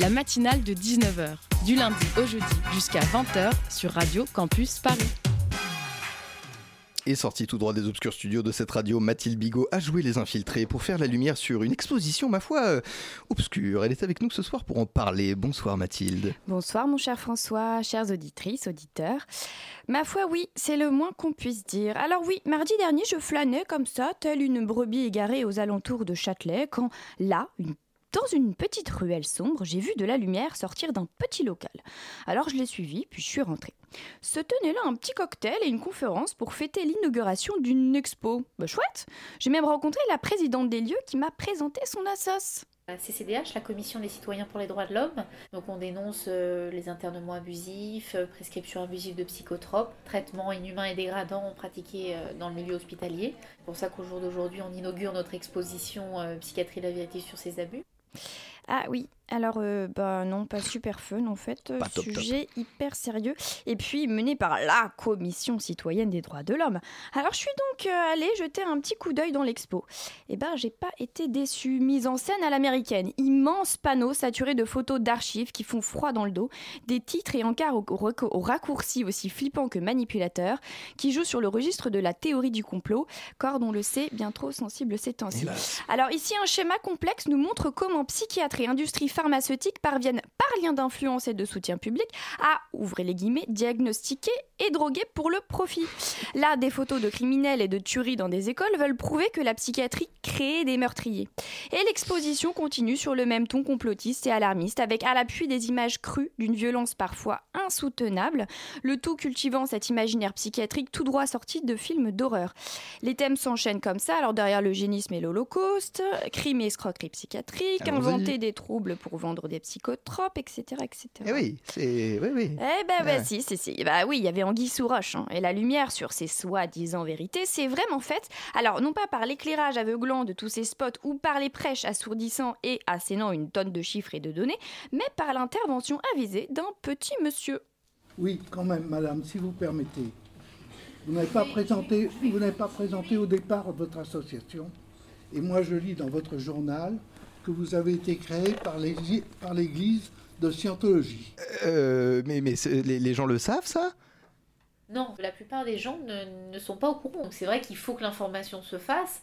La matinale de 19h, du lundi au jeudi jusqu'à 20h sur Radio Campus Paris. Et sortie tout droit des obscurs studios de cette radio, Mathilde Bigot a joué les infiltrés pour faire la lumière sur une exposition, ma foi, euh, obscure. Elle est avec nous ce soir pour en parler. Bonsoir Mathilde. Bonsoir mon cher François, chères auditrices, auditeurs. Ma foi oui, c'est le moins qu'on puisse dire. Alors oui, mardi dernier je flânais comme ça, telle une brebis égarée aux alentours de Châtelet, quand là, dans une petite ruelle sombre, j'ai vu de la lumière sortir d'un petit local. Alors je l'ai suivi, puis je suis rentrée. Se tenait là un petit cocktail et une conférence pour fêter l'inauguration d'une expo. Bah chouette J'ai même rencontré la présidente des lieux qui m'a présenté son assos. La CCDH, la Commission des citoyens pour les droits de l'homme. Donc on dénonce euh, les internements abusifs, euh, prescription abusive de psychotropes, traitements inhumains et dégradants pratiqués euh, dans le milieu hospitalier. C'est pour ça qu'au jour d'aujourd'hui, on inaugure notre exposition euh, Psychiatrie la vérité sur ces abus. Ah oui, alors euh, bah non, pas super fun en fait, euh, top, sujet hyper sérieux. Et puis mené par la Commission citoyenne des droits de l'homme. Alors je suis donc euh, allée jeter un petit coup d'œil dans l'expo. Et ben j'ai pas été déçue, mise en scène à l'américaine, immense panneau saturé de photos d'archives qui font froid dans le dos, des titres et encarts au, au- raccourci aussi flippants que manipulateurs, qui jouent sur le registre de la théorie du complot, corde on le sait bien trop sensible ces temps-ci. Alors ici, un schéma complexe nous montre comment psychiatre et industrie pharmaceutique parviennent, par lien d'influence et de soutien public, à, ouvrez les guillemets, diagnostiquer et droguer pour le profit. Là, des photos de criminels et de tueries dans des écoles veulent prouver que la psychiatrie crée des meurtriers. Et l'exposition continue sur le même ton complotiste et alarmiste, avec à l'appui des images crues d'une violence parfois insoutenable, le tout cultivant cet imaginaire psychiatrique tout droit sorti de films d'horreur. Les thèmes s'enchaînent comme ça, alors derrière l'eugénisme et l'Holocauste, crime et escroquerie psychiatrique, inventer des troubles pour vendre des psychotropes, etc. etc. Eh oui, c'est. Oui, oui. Eh ben, bah, Ouais. si, si, si. Bah oui, il y avait Anguille sous roche. hein. Et la lumière sur ces soi-disant vérités, c'est vraiment faite. Alors, non pas par l'éclairage aveuglant de tous ces spots ou par les prêches assourdissants et assénant une tonne de chiffres et de données, mais par l'intervention avisée d'un petit monsieur. Oui, quand même, madame, si vous permettez. Vous n'avez pas présenté, vous n'avez pas présenté au départ votre association. Et moi, je lis dans votre journal que vous avez été créé par l'Église, de Scientologie. Euh, mais les, les gens le savent, ça? Non, la plupart des gens ne, ne sont pas au courant. C'est vrai qu'il faut que l'information se fasse.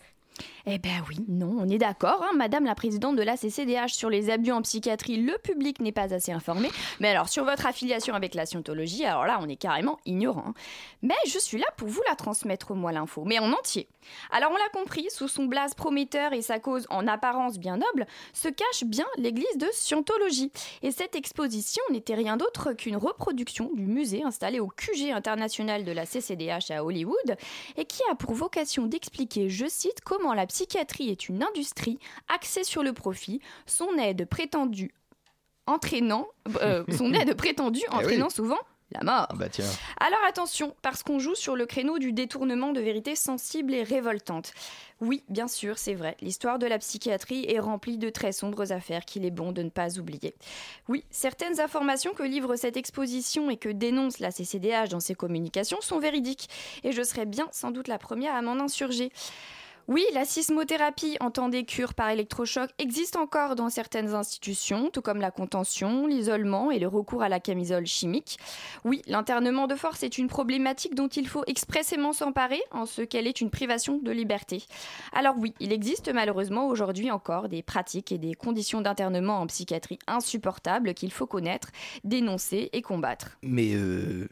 Eh ben oui, non, on est d'accord, hein, Madame la présidente de la CCDH sur les abus en psychiatrie, le public n'est pas assez informé. Mais alors sur votre affiliation avec la scientologie, alors là, on est carrément ignorant. hein. Mais je suis là pour vous la transmettre moi l'info, mais en entier. Alors on l'a compris, sous son blaze prometteur et sa cause en apparence bien noble, se cache bien l'église de Scientologie. Et cette exposition n'était rien d'autre qu'une reproduction du musée installé au QG international de la CCDH à Hollywood et qui a pour vocation d'expliquer, je cite, comment la psychiatrie est une industrie axée sur le profit, son aide prétendue entraînant, euh, son aide prétendue Eh oui. entraînant souvent la mort. Ah bah tiens. Alors attention, parce qu'on joue sur le créneau du détournement de vérités sensibles et révoltantes. Oui, bien sûr, c'est vrai, l'histoire de la psychiatrie est remplie de très sombres affaires qu'il est bon de ne pas oublier. Oui, certaines informations que livre cette exposition et que dénonce la CCDH dans ses communications sont véridiques, et je serais bien sans doute la première à m'en insurger. Oui, la sismothérapie, entendez cure par électrochoc, existe encore dans certaines institutions, tout comme la contention, l'isolement et le recours à la camisole chimique. Oui, l'internement de force est une problématique dont il faut expressément s'emparer en ce qu'elle est une privation de liberté. Alors oui, il existe malheureusement aujourd'hui encore des pratiques et des conditions d'internement en psychiatrie insupportables qu'il faut connaître, dénoncer et combattre. Mais euh,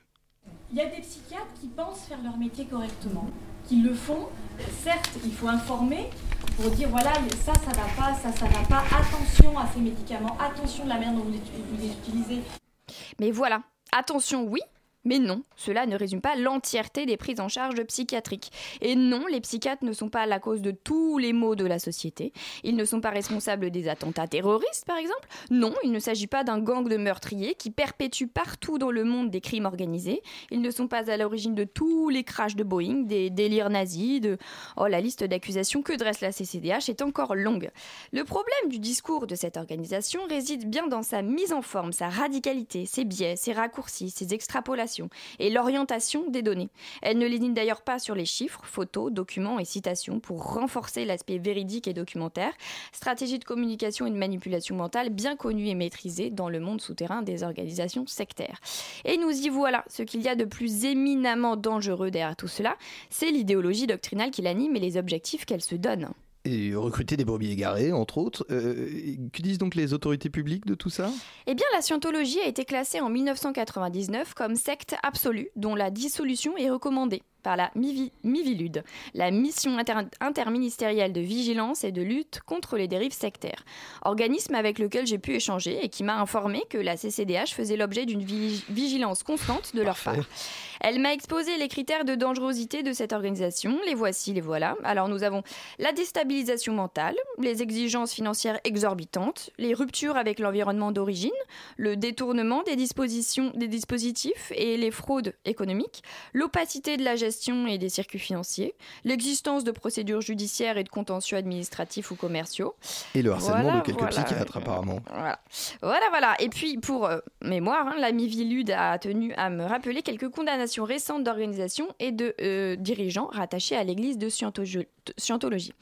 Il y a des psychiatres qui pensent faire leur métier correctement, qui le font. Certes, il faut informer pour dire voilà, ça, ça va pas, ça, ça va pas. Attention à ces médicaments, attention de la manière dont vous les, vous les utilisez. Mais voilà, attention oui, mais non, cela ne résume pas l'entièreté des prises en charge psychiatriques. Et non, les psychiatres ne sont pas la cause de tous les maux de la société. Ils ne sont pas responsables des attentats terroristes, par exemple. Non, il ne s'agit pas d'un gang de meurtriers qui perpétue partout dans le monde des crimes organisés. Ils ne sont pas à l'origine de tous les crashs de Boeing, des délires nazis, de... Oh, la liste d'accusations que dresse la CCDH est encore longue. Le problème du discours de cette organisation réside bien dans sa mise en forme, sa radicalité, ses biais, ses raccourcis, ses extrapolations et l'orientation des données. Elle ne lésine d'ailleurs pas sur les chiffres, photos, documents et citations pour renforcer l'aspect véridique et documentaire, stratégie de communication et de manipulation mentale bien connue et maîtrisée dans le monde souterrain des organisations sectaires. Et nous y voilà, ce qu'il y a de plus éminemment dangereux derrière tout cela, c'est l'idéologie doctrinale qui l'anime et les objectifs qu'elle se donne. Recruter des brebis égarées, entre autres. Euh, que disent donc les autorités publiques de tout ça? Eh bien, la scientologie a été classée en 1999 comme secte absolue dont la dissolution est recommandée par la MIVI- MIVILUD, la mission inter- interministérielle de vigilance et de lutte contre les dérives sectaires, organisme avec lequel j'ai pu échanger et qui m'a informé que la CCDH faisait l'objet d'une vi- vigilance constante de leur part. Elle m'a exposé les critères de dangerosité de cette organisation. Les voici, les voilà. Alors nous avons la déstabilisation mentale, les exigences financières exorbitantes, les ruptures avec l'environnement d'origine, le détournement des, dispositions, des dispositifs et les fraudes économiques, l'opacité de la gestion et des circuits financiers, l'existence de procédures judiciaires et de contentieux administratifs ou commerciaux. Et le harcèlement Voilà, de quelques voilà. psychiatres, apparemment. Voilà, voilà. voilà. Et puis, pour euh, mémoire, hein, la Mivilude a tenu à me rappeler quelques condamnations récentes d'organisations et de euh, dirigeants rattachés à l'église de Scientologie.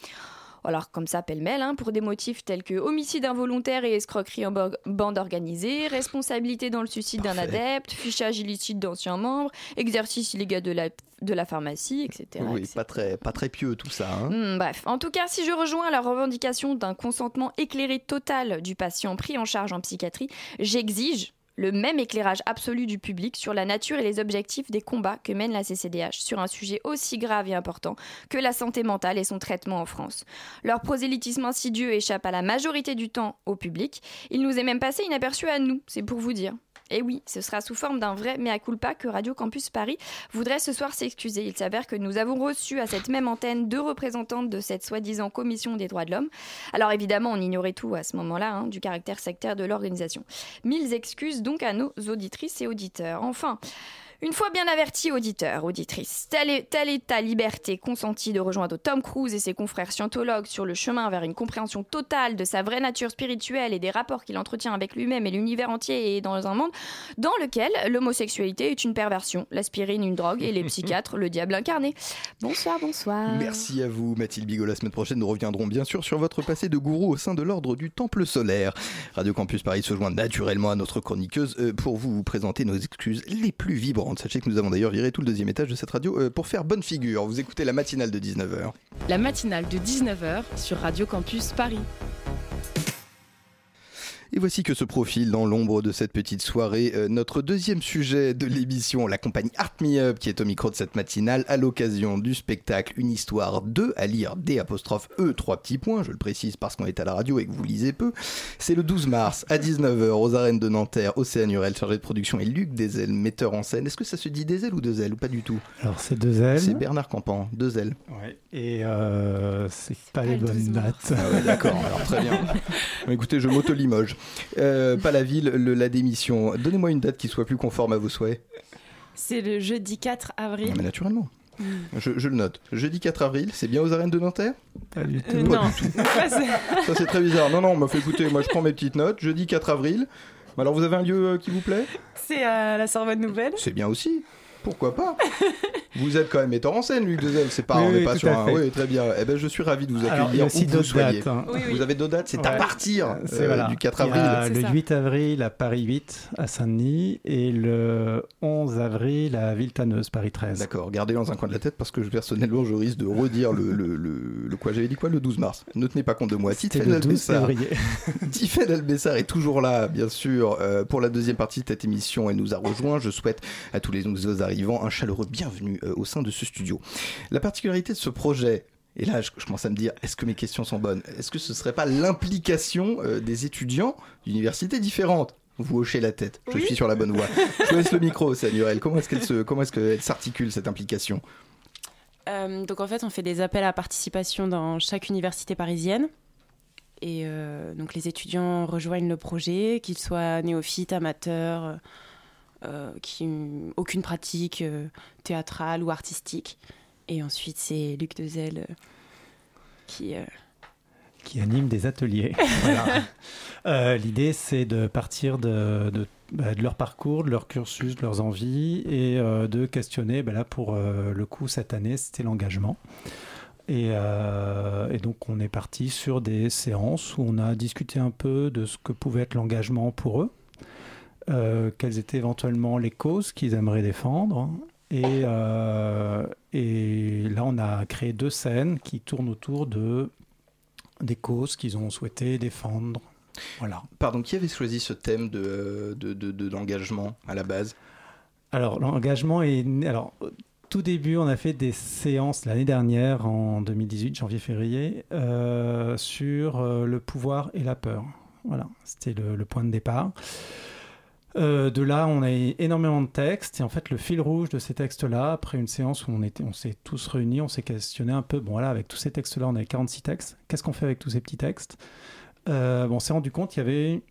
Alors, comme ça, pêle-mêle, hein, pour des motifs tels que homicide involontaire et escroquerie en bande organisée, responsabilité dans le suicide d'un adepte, fichage illicite d'anciens membres, exercice illégal de la, de la pharmacie, etc. Oui, pas très, pas très pieux tout ça. hein. Hmm, bref, en tout cas, si je rejoins la revendication d'un consentement éclairé total du patient pris en charge en psychiatrie, j'exige le même éclairage absolu du public sur la nature et les objectifs des combats que mène la CCDH sur un sujet aussi grave et important que la santé mentale et son traitement en France. Leur prosélytisme insidieux échappe à la majorité du temps au public. Il nous est même passé inaperçu à nous, c'est pour vous dire. Et oui, ce sera sous forme d'un vrai mea culpa que Radio Campus Paris voudrait ce soir s'excuser. Il s'avère que nous avons reçu à cette même antenne deux représentantes de cette soi-disant commission des droits de l'homme. Alors évidemment, on ignorait tout à ce moment-là hein, du caractère sectaire de l'organisation. Mille excuses donc à nos auditrices et auditeurs. Enfin, une fois bien avertis, auditeurs, auditrices, telle est, telle est ta liberté consentie de rejoindre Tom Cruise et ses confrères scientologues sur le chemin vers une compréhension totale de sa vraie nature spirituelle et des rapports qu'il entretient avec lui-même et l'univers entier et dans un monde dans lequel l'homosexualité est une perversion, l'aspirine une drogue et les psychiatres le diable incarné. Bonsoir, bonsoir. Merci à vous, Mathilde Bigot. La semaine prochaine, nous reviendrons bien sûr sur votre passé de gourou au sein de l'ordre du Temple solaire. Radio Campus Paris se joint naturellement à notre chroniqueuse euh, pour vous présenter nos excuses les plus vibrantes. Sachez que nous avons d'ailleurs viré tout le deuxième étage de cette radio euh, pour faire bonne figure. Vous écoutez la matinale de 19h. La matinale de 19h sur Radio Campus Paris. Et voici que se profile dans l'ombre de cette petite soirée euh, notre deuxième sujet de l'émission, la compagnie Art Me Up, qui est au micro de cette matinale à l'occasion du spectacle Une histoire 2 à lire D apostrophe E, trois petits points, je le précise parce qu'on est à la radio et que vous lisez peu. C'est le 12 mars à 19h aux arènes de Nanterre, Océane Urel, chargé de production, et Luc Desel, metteur en scène. Est-ce que ça se dit Desel ou Desel ou pas du tout? Alors c'est deux ailes. C'est Bernard Campan, Desel. Ouais. Et euh, c'est pas les bonnes dates. Ah ouais, d'accord, alors très bien. Écoutez, je m'auto-limoge. Euh, pas la ville, le- la démission. Donnez-moi une date qui soit plus conforme à vos souhaits. C'est le jeudi 4 avril. Non, mais naturellement. Mm. Je, je le note. Jeudi 4 avril, c'est bien aux arènes de Nanterre? Pas du Euh, non. Ça, c'est- Ça c'est très bizarre. Non, non, on m'a fait écouter, moi je prends mes petites notes. Jeudi 4 avril. Alors vous avez un lieu euh, qui vous plaît? C'est à la Sorbonne Nouvelle. C'est bien aussi. Pourquoi pas Vous êtes quand même metteur en scène, Luc Dezel. C'est pas, Oui, on n'est oui, pas sur un. Oui, très bien. Eh ben, je suis ravi de vous Alors, il y accueillir a aussi vous d'autres soyez. dates, hein. Oui, oui. Vous avez d'autres dates, c'est à partir C'est euh, voilà. du 4 Il y a avril. le 8 avril à Paris 8 à Saint-Denis et le 11 avril à Villetaneuse, Paris 13. D'accord, gardez dans un coin de la tête parce que je, personnellement je risque de redire le, le, le, le quoi j'avais dit quoi le 12 mars. Ne tenez pas compte de moi. Tiffaine le 12 Albessard. Tiffaine Albessard est toujours là, bien sûr, euh, pour la deuxième partie de cette émission. Elle nous a rejoint. Je souhaite à tous les nouveaux arrivants un chaleureux bienvenue euh, au sein de ce studio. La particularité de ce projet. Et là, je, je commence à me dire, est-ce que mes questions sont bonnes Est-ce que ce serait pas l'implication euh, des étudiants d'universités différentes? Vous hochez la tête. Je suis sur la bonne voie. Je vous laisse le micro, Samuel. Comment est-ce qu'elle se, comment est-ce qu'elle s'articule cette implication? Euh, donc en fait, on fait des appels à participation dans chaque université parisienne. Et euh, donc les étudiants rejoignent le projet, qu'ils soient néophytes, amateurs, qui ont aucune pratique euh, théâtrale ou artistique. Et ensuite, c'est Luc Dezel euh, qui... euh, qui anime des ateliers. Voilà. Euh, L'idée, c'est de partir de, de bah, de leur parcours, de leur cursus, de leurs envies et euh, de questionner. bah, là, pour euh, le coup, cette année, c'était l'engagement. Et, euh, et donc, on est parti sur des séances où on a discuté un peu de ce que pouvait être l'engagement pour eux, euh, quelles étaient éventuellement les causes qu'ils aimeraient défendre. Et, euh, et là, on a créé deux scènes qui tournent autour de des causes qu'ils ont souhaité défendre. Voilà. Pardon, qui avait choisi ce thème de, de, de- de- d'engagement à la base? Alors, l'engagement est Alors, tout début, on a fait des séances l'année dernière, en 2018, janvier-février, euh, sur le pouvoir et la peur. Voilà, c'était le, le point de départ. Euh, de là, on a énormément de textes. Et en fait, le fil rouge de ces textes-là, après une séance où on, s'est tous réunis, on s'est questionné un peu. Bon, voilà, avec tous ces textes-là, on avait 46 textes. Qu'est-ce qu'on fait avec tous ces petits textes? Euh, On s'est rendu compte qu'il y avait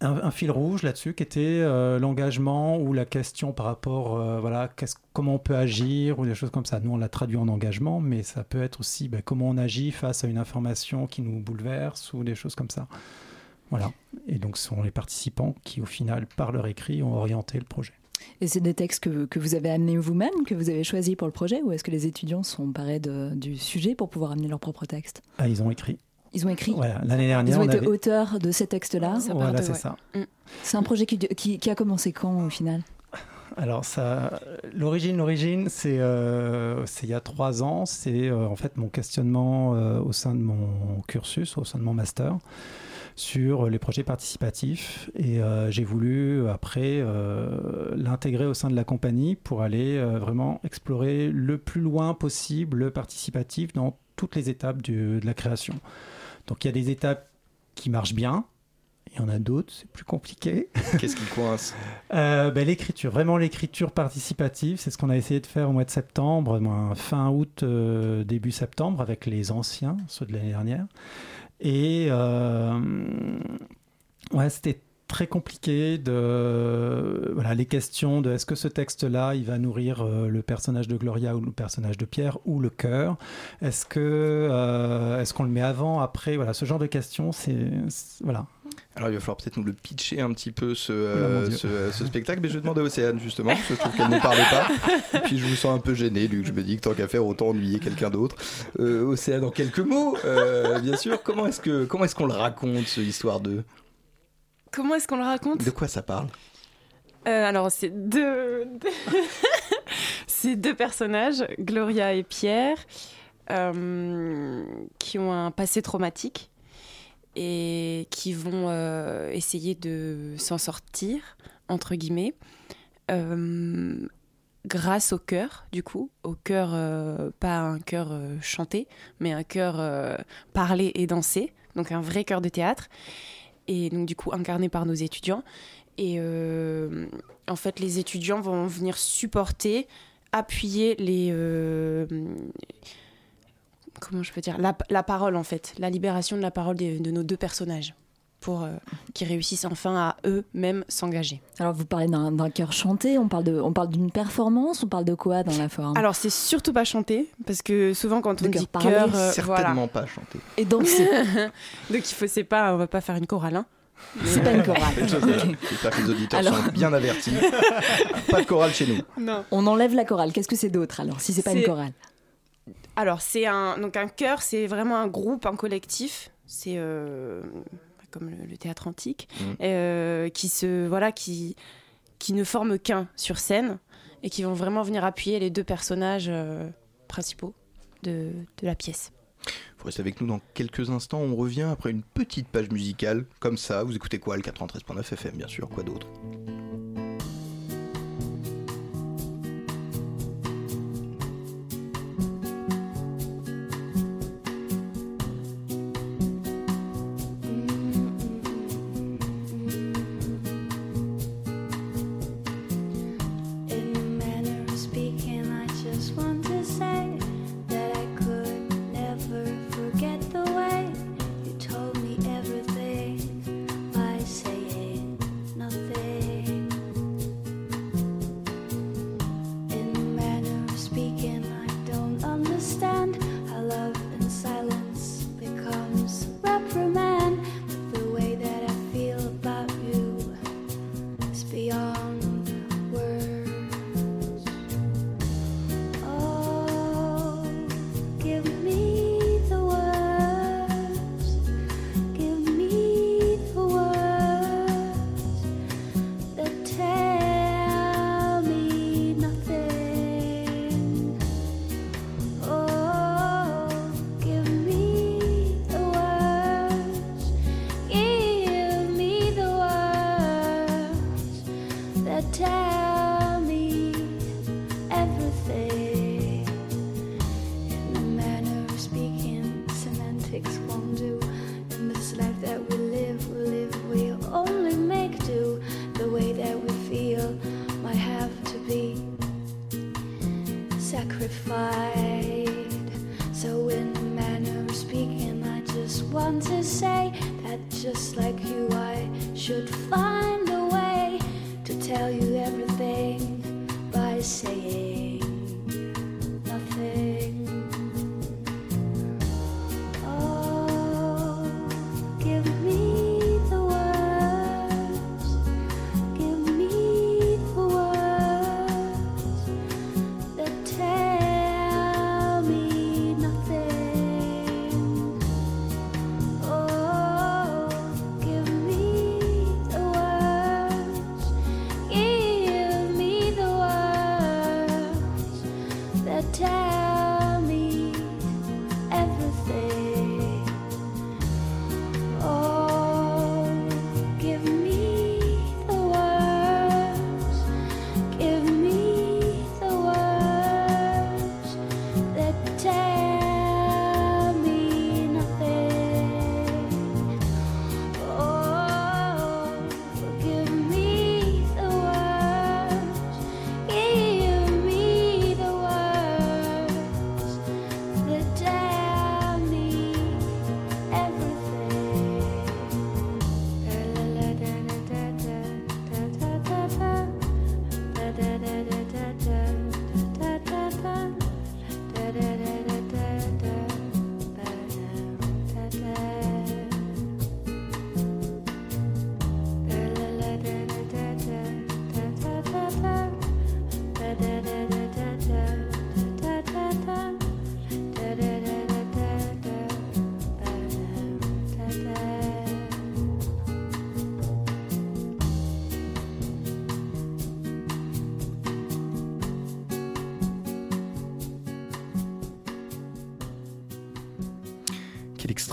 un, fil rouge là-dessus qui était euh, l'engagement ou la question par rapport, voilà, comment on peut agir ou des choses comme ça. Nous, on l'a traduit en engagement, mais ça peut être aussi ben, comment on agit face à une information qui nous bouleverse ou des choses comme ça. Voilà. Et donc, ce sont les participants qui, au final, par leur écrit, ont orienté le projet. Et c'est des textes que, que vous avez amenés vous-même, que vous avez choisis pour le projet, ou est-ce que les étudiants sont parés de- du sujet pour pouvoir amener leurs propres textes Ah, ils ont écrit. Ils ont écrit Voilà, l'année dernière, Ils ont on été avait- auteurs de ces textes-là Voilà, c'est ouais. ça. Mm. C'est un projet qui, qui- qui a commencé quand, au final? Alors ça, l'origine, l'origine, c'est euh, c'est il y a trois ans. C'est euh, en fait mon questionnement euh, au sein de mon cursus, au sein de mon master, sur les projets participatifs. Et euh, j'ai voulu après euh, l'intégrer au sein de la compagnie pour aller euh, vraiment explorer le plus loin possible le participatif dans toutes les étapes du- de la création. Donc il y a des étapes qui marchent bien. Il y en a d'autres, c'est plus compliqué. Qu'est-ce qui coince? Euh, ben, L'écriture, vraiment l'écriture participative, c'est ce qu'on a essayé de faire au mois de septembre, ben, fin août, euh, début septembre, avec les anciens, ceux de l'année dernière. Et euh, ouais, c'était très compliqué de voilà les questions de est-ce que ce texte-là il va nourrir euh, le personnage de Gloria ou le personnage de Pierre ou le cœur? Est-ce que euh, est-ce qu'on le met avant après? Voilà ce genre de questions c'est- voilà Alors il va falloir peut-être nous le pitcher un petit peu ce, Oula, euh, ce, ce spectacle, mais je vais demander à Océane justement, parce que je trouve qu'elle ne parlait pas. Et puis je vous sens un peu gêné, Luc. Je me dis que tant qu'à faire, autant ennuyer quelqu'un d'autre. Euh, Océane, en quelques mots, euh, bien sûr, comment est-ce que comment est-ce qu'on le raconte, ce histoire de? Comment est-ce qu'on le raconte? De quoi ça parle? Euh, alors, c'est deux... c'est deux personnages, Gloria et Pierre, euh, qui ont un passé traumatique et qui vont euh, essayer de s'en sortir, entre guillemets, euh, grâce au cœur, du coup, au cœur, euh, pas un cœur chanté, mais un cœur parlé et dansé, donc un vrai cœur de théâtre, et donc du coup incarné par nos étudiants. Et en fait, les étudiants vont venir supporter, appuyer les. Comment je peux dire la, la parole, en fait, la libération de la parole de, de nos deux personnages, pour euh, qu'ils réussissent enfin à eux-mêmes s'engager. Alors, vous parlez d'un chœur chanté, on parle de- on parle d'une performance, on parle de quoi dans la forme? Alors, c'est surtout pas chanté, parce que souvent, quand on De dit chœur. euh, Certainement voilà. pas chanter. Et danser. Donc, il faut, c'est pas, on va pas faire une chorale, hein. C'est pas une chorale. J'espère que les auditeurs Alors- sont bien avertis. pas de chorale chez nous. Non. On enlève la chorale. Qu'est-ce que c'est d'autre alors, si c'est pas une chorale? Alors, c'est un, donc un chœur, c'est vraiment un groupe, un collectif. C'est euh, comme le, le théâtre antique, Mhm. euh, qui, se, voilà, qui, qui ne forment qu'un sur scène et qui vont vraiment venir appuyer les deux personnages euh, principaux de, de la pièce. Vous restez avec nous dans quelques instants. On revient après une petite page musicale. Comme ça, vous écoutez quoi Le 93.9 FM, bien sûr. Quoi d'autre?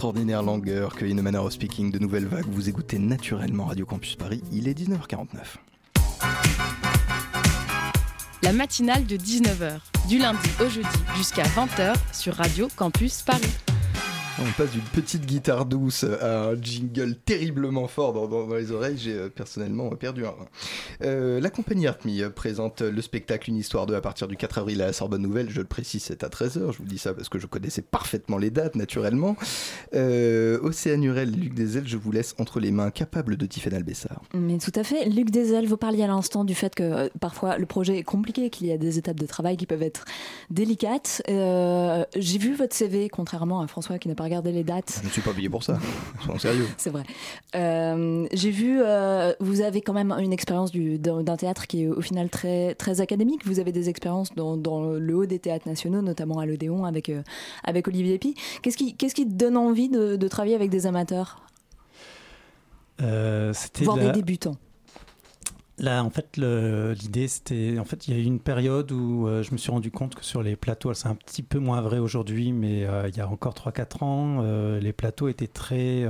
Extraordinaire langueur que In a Manner of Speaking de Nouvelle Vague. Vous écoutez naturellement Radio Campus Paris. Il est 19h49. La matinale de 19h, du lundi au jeudi jusqu'à 20h sur Radio Campus Paris. On passe d'une petite guitare douce à un jingle terriblement fort dans, les oreilles. J'ai euh, personnellement perdu un. Euh, la compagnie Artme euh, présente le spectacle Une histoire 2 à partir du 4 avril à la Sorbonne Nouvelle. Je le précise, c'est à 13h. Je vous dis ça parce que je connaissais parfaitement les dates, naturellement. Euh, Océane et Luc Desel, je vous laisse entre les mains capables de Tiffany Albessard. Mais tout à fait. Luc Desel, vous parliez à l'instant du fait que euh, parfois le projet est compliqué, qu'il y a des étapes de travail qui peuvent être délicates. J'ai vu votre CV, contrairement à François qui n'a pas regardé les dates. Je ne suis pas payé pour ça. Soyons sérieux. C'est vrai. Euh, J'ai vu, euh, vous avez quand même une expérience du- d'un théâtre qui est au final très, très académique. Vous avez des expériences dans, dans le haut des théâtres nationaux, notamment à l'Odéon avec, euh, avec Olivier Pi. Qu'est-ce qui, qu'est-ce qui te donne envie de, de travailler avec des amateurs, Euh, voire la- des débutants Là, en fait, l'idée, c'était. En fait, il y a eu une période où euh, je me suis rendu compte que sur les plateaux, c'est un petit peu moins vrai aujourd'hui, mais euh, il y a encore 3-4 ans, euh, les plateaux étaient très.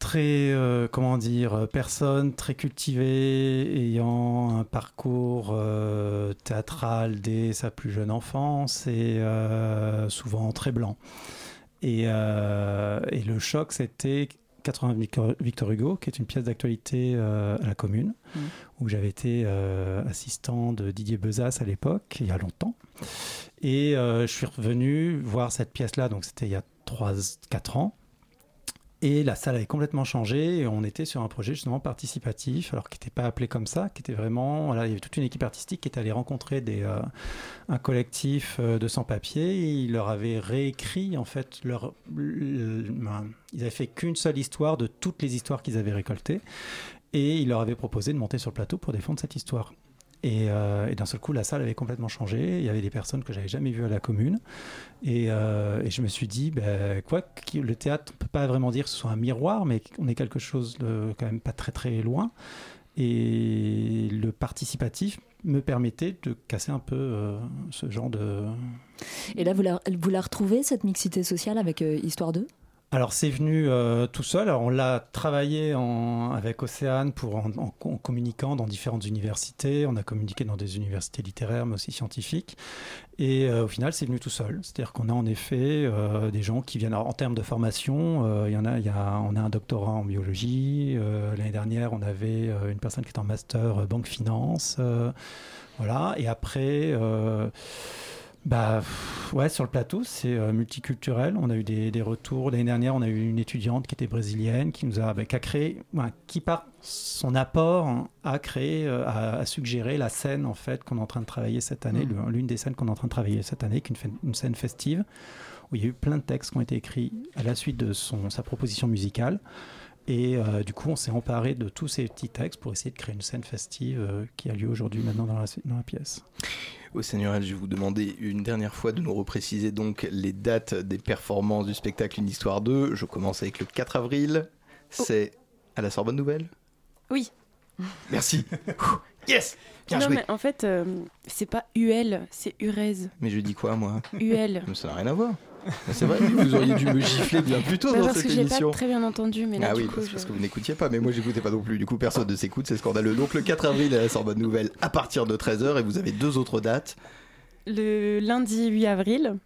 très, comment dire, personnes très cultivées, ayant un parcours théâtral dès sa plus jeune enfance et souvent très blanc. Et le choc, c'était 80 Victor- Hugo, qui est une pièce d'actualité euh, à la Commune, Mm. où j'avais été euh, assistant de Didier Bezas à l'époque, il y a longtemps. Et euh, je suis revenu voir cette pièce-là, donc c'était il y a 3-4 ans. Et la salle avait complètement changé et on était sur un projet justement participatif, alors qui n'était pas appelé comme ça, qui était vraiment, voilà, il y avait toute une équipe artistique qui était allée rencontrer des, euh, un collectif euh, de sans-papiers ils leur avaient réécrit en fait leur, le- le- ils avaient fait qu'une seule histoire de toutes les histoires qu'ils avaient récoltées et ils leur avaient proposé de monter sur le plateau pour défendre cette histoire. Et, euh, et d'un seul coup, la salle avait complètement changé. Il y avait des personnes que j'avais jamais vues à la commune. Et, euh, je me suis dit, ben, quoi, le théâtre, on peut pas vraiment dire que ce soit un miroir, mais on est quelque chose de quand même pas très très loin. Et le participatif me permettait de casser un peu euh, ce genre de, Et là, vous la, retrouvez, cette mixité sociale avec Histoire 2 Alors c'est venu euh, tout seul. On l'a travaillé avec Océane pour en, communiquant dans différentes universités. On a communiqué dans des universités littéraires mais aussi scientifiques. Et euh, au final, c'est venu tout seul. C'est-à-dire qu'on a en effet euh, des gens qui viennent en termes de formation. Il y en on a un doctorat en biologie. L'année dernière, on avait une personne qui est en master banque finance. voilà. Et après. Bah ouais, sur le plateau, c'est euh, multiculturel. On a eu des, des retours. L'année dernière, on a eu une étudiante qui était brésilienne, qui nous a, bah, qui a créé, ouais, qui par son apport hein, a créé, euh, a, a suggéré la scène en fait qu'on est en train de travailler cette année, le- l'une des scènes qu'on est en train de travailler cette année, qui est une, une scène festive où il y a eu plein de textes qui ont été écrits à la suite de son, sa proposition musicale. Et euh, du coup, on s'est emparé de tous ces petits textes pour essayer de créer une scène festive euh, qui a lieu aujourd'hui maintenant dans la, dans la pièce. Au Seigneur, je vais vous demander une dernière fois de nous repréciser donc les dates des performances du spectacle Une Histoire 2. Je commence avec le 4 avril. C'est à la Sorbonne Nouvelle? Oui. Merci. yes Bien non, joué. mais en fait, euh, c'est pas UL, c'est UREZ. Mais je dis quoi, moi? UL. Mais Ça n'a rien à voir. C'est vrai, vous auriez dû me gifler bien plus tôt Bah, dans parce cette que émission. pas très bien entendu, mais là, ah du oui, coup, parce, je- parce que vous n'écoutiez pas, mais moi j'écoutais pas non plus. Du coup, personne ne s'écoute, c'est scandaleux. Donc le 4 avril à la Sorbonne Nouvelle à partir de 13h et vous avez deux autres dates. Le lundi 8 avril,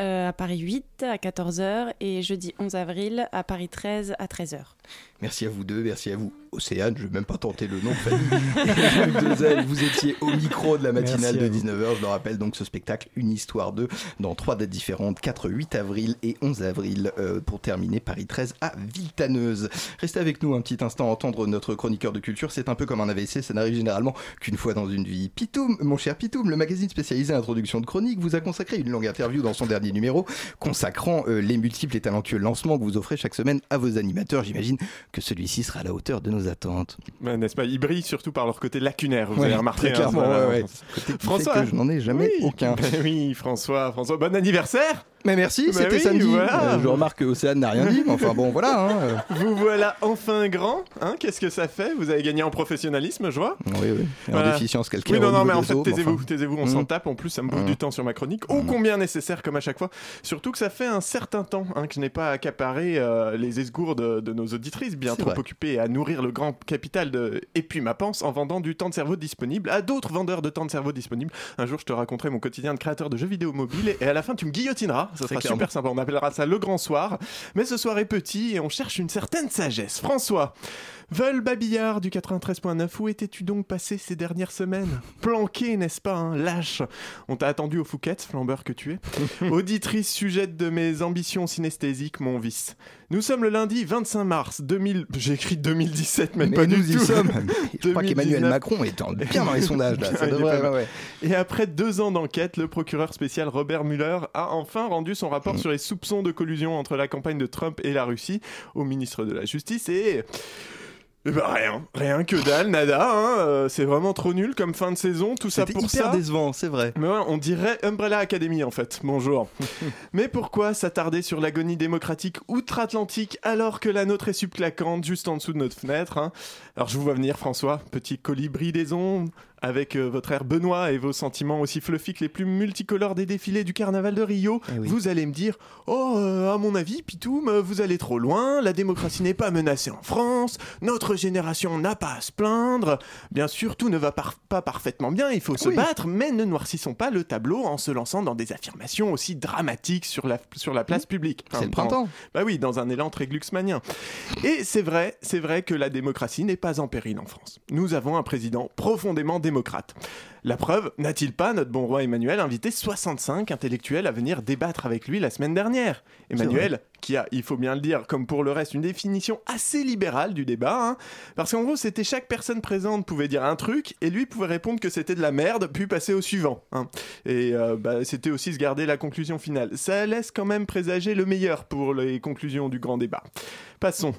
euh, à Paris 8 à 14h, et jeudi 11 avril, à Paris 13 à 13h. Merci à vous deux, merci à vous. Océane, je vais même pas tenter le nom de famille. Luc Dezel, vous étiez au micro de la matinale de à vous. 19h. Je le rappelle donc ce spectacle Une Histoire 2 dans trois dates différentes 4, 8 avril et 11 avril euh, pour terminer Paris 13 à Villetaneuse. Restez avec nous un petit instant à entendre notre chroniqueur de culture. C'est un peu comme un AVC, ça n'arrive généralement qu'une fois dans une vie. Pitoum, mon cher Pitoum, le magazine spécialisé introduction de chronique vous a consacré une longue interview dans son dernier numéro consacrant euh, les multiples et talentueux lancements que vous offrez chaque semaine à vos animateurs. J'imagine que celui-ci sera à la hauteur de nos attentes. Bah, N'est-ce pas? Ils brillent surtout par leur côté lacunaire, vous Ouais, avez remarqué. très hein, clairement, ouais, ouais. Côté que je n'en ai jamais Oui, aucun. ben oui, François, François, bon anniversaire Mais merci, Bah c'était oui, samedi. voilà. Euh, je remarque que Océane n'a rien dit, mais enfin bon, voilà. hein, euh. Vous voilà enfin grand, hein Qu'est-ce que ça fait? Vous avez gagné en professionnalisme, je vois? Oui, oui. Et en déficience calcaire Oui, non, non, mais en fait, taisez-vous, enfin. taisez-vous, on Mm. s'en tape. En plus, ça me bouffe Mm. du temps sur ma chronique. Oh, combien nécessaire, comme à chaque fois. Surtout que ça fait un certain temps hein, que je n'ai pas accaparé euh, les esgours de, de nos bien trop vrai. occupées à nourrir le grand capital de Et puis ma panse en vendant du temps de cerveau disponible à d'autres vendeurs de temps de cerveau disponible. Un jour, je te raconterai mon quotidien de créateur de jeux vidéo mobile et à la fin, tu me guillotineras. Ça sera clairement. super sympa. On appellera ça le grand soir. Mais ce soir est petit et on cherche une certaine sagesse. François. Vol Babillard du 93.9, où étais-tu donc passé ces dernières semaines? Planqué, n'est-ce pas, hein? Lâche On t'a attendu au Fouquet, flambeur que tu es. Auditrice sujette de mes ambitions synesthésiques, mon vice. Nous sommes le lundi 25 mars 2000... J'ai écrit 2017, mais, Mais pas nous du y tout. sommes. Je crois qu'Emmanuel 2019. Macron est en- bien dans les sondages, là. Ça devrait- ouais, ouais. Et après deux ans d'enquête, le procureur spécial Robert Mueller a enfin rendu son Mm. rapport sur les soupçons de collusion entre la campagne de Trump et la Russie au ministre de la Justice et... Eh ben rien, rien que dalle, nada, hein, euh, c'est vraiment trop nul comme fin de saison, tout ça pour hyper ça. décevant, c'est vrai. Mais ouais, on dirait Umbrella Academy en fait. Bonjour. Mais pourquoi s'attarder sur l'agonie démocratique outre-Atlantique alors que la nôtre est subclaquante juste en dessous de notre fenêtre hein? Alors je vous vois venir François, petit colibri des ondes, avec euh, votre air Benoît et vos sentiments aussi fluffy que les plumes multicolores des défilés du carnaval de Rio. Eh Vous allez me dire, oh euh, à mon avis Pitoum, euh, vous allez trop loin, la démocratie n'est pas menacée en France, notre génération n'a pas à se plaindre. Bien sûr, tout ne va par- pas parfaitement bien, il faut se battre, mais ne noircissons pas le tableau en se lançant dans des affirmations aussi dramatiques sur la, sur la place publique. C'est le dans- printemps. Bah oui, dans un élan très glucksmanien. Et c'est vrai, c'est vrai que la démocratie n'est pas en péril en France. Nous avons un président profondément démocrate. La preuve, n'a-t-il pas, notre bon roi Emmanuel, invité 65 intellectuels à venir débattre avec lui la semaine dernière? Emmanuel, qui a, il faut bien le dire, comme pour le reste, une définition assez libérale du débat, hein, parce qu'en gros, c'était chaque personne présente pouvait dire un truc, et lui pouvait répondre que c'était de la merde, puis passer au suivant. hein. Et euh, bah, c'était aussi se garder la conclusion finale. Ça laisse quand même présager le meilleur pour les conclusions du grand débat. Passons.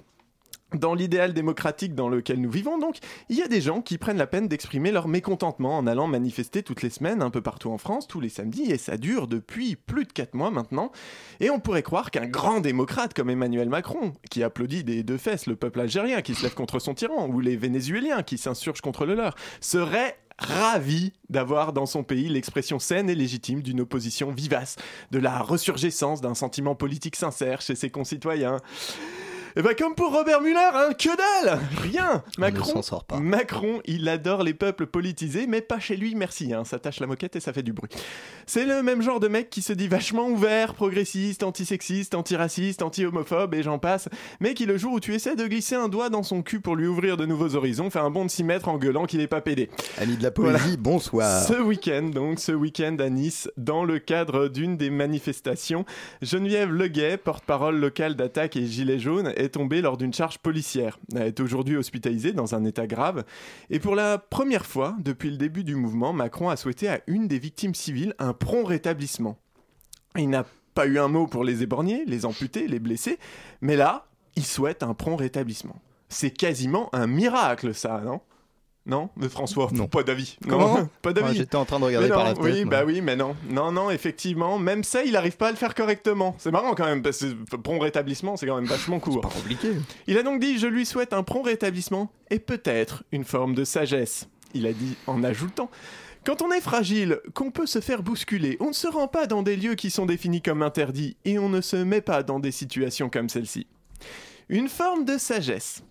Dans l'idéal démocratique dans lequel nous vivons, donc, il y a des gens qui prennent la peine d'exprimer leur mécontentement en allant manifester toutes les semaines un peu partout en France, tous les samedis, et ça dure depuis plus de 4 mois maintenant. Et on pourrait croire qu'un grand démocrate comme Emmanuel Macron, qui applaudit des deux fesses le peuple algérien qui se lève contre son tyran, ou les Vénézuéliens qui s'insurgent contre le leur, serait ravi d'avoir dans son pays l'expression saine et légitime d'une opposition vivace, de la ressurgescence d'un sentiment politique sincère chez ses concitoyens. Et bah comme pour Robert Muller, hein, que dalle Rien Macron, s'en sort pas. Macron, il adore les peuples politisés, mais pas chez lui, merci, hein, ça tâche la moquette et ça fait du bruit. C'est le même genre de mec qui se dit vachement ouvert, progressiste, antisexiste, antiraciste, anti-homophobe et j'en passe, mais qui le jour où tu essaies de glisser un doigt dans son cul pour lui ouvrir de nouveaux horizons, fait un bond de 6 mètres en gueulant qu'il est pas pédé. Ami de la poésie, bonsoir. Ce week-end, donc, ce week-end à Nice, dans le cadre d'une des manifestations, Geneviève Leguet, porte-parole locale d'attaque et Gilets jaunes, est tombée lors d'une charge policière. Elle est aujourd'hui hospitalisée dans un état grave. Et pour la première fois depuis le début du mouvement, Macron a souhaité à une des victimes civiles un prompt rétablissement. Il n'a pas eu un mot pour les éborgnés, les amputés, les blessés, mais là, il souhaite un prompt rétablissement. C'est quasiment un miracle, ça, non? Non, mais François, non. pas d'avis. Comment Non, pas d'avis. Ouais, j'étais en train de regarder par la fenêtre, Oui, moi. bah oui, mais non. Non, non, effectivement, même ça, il n'arrive pas à le faire correctement. C'est marrant quand même, parce que prompt rétablissement, c'est quand même vachement court. Pas compliqué. Il a donc dit Je lui souhaite un prompt rétablissement et peut-être une forme de sagesse. Il a dit en ajoutant Quand on est fragile, qu'on peut se faire bousculer, on ne se rend pas dans des lieux qui sont définis comme interdits et on ne se met pas dans des situations comme celle-ci. Une forme de sagesse.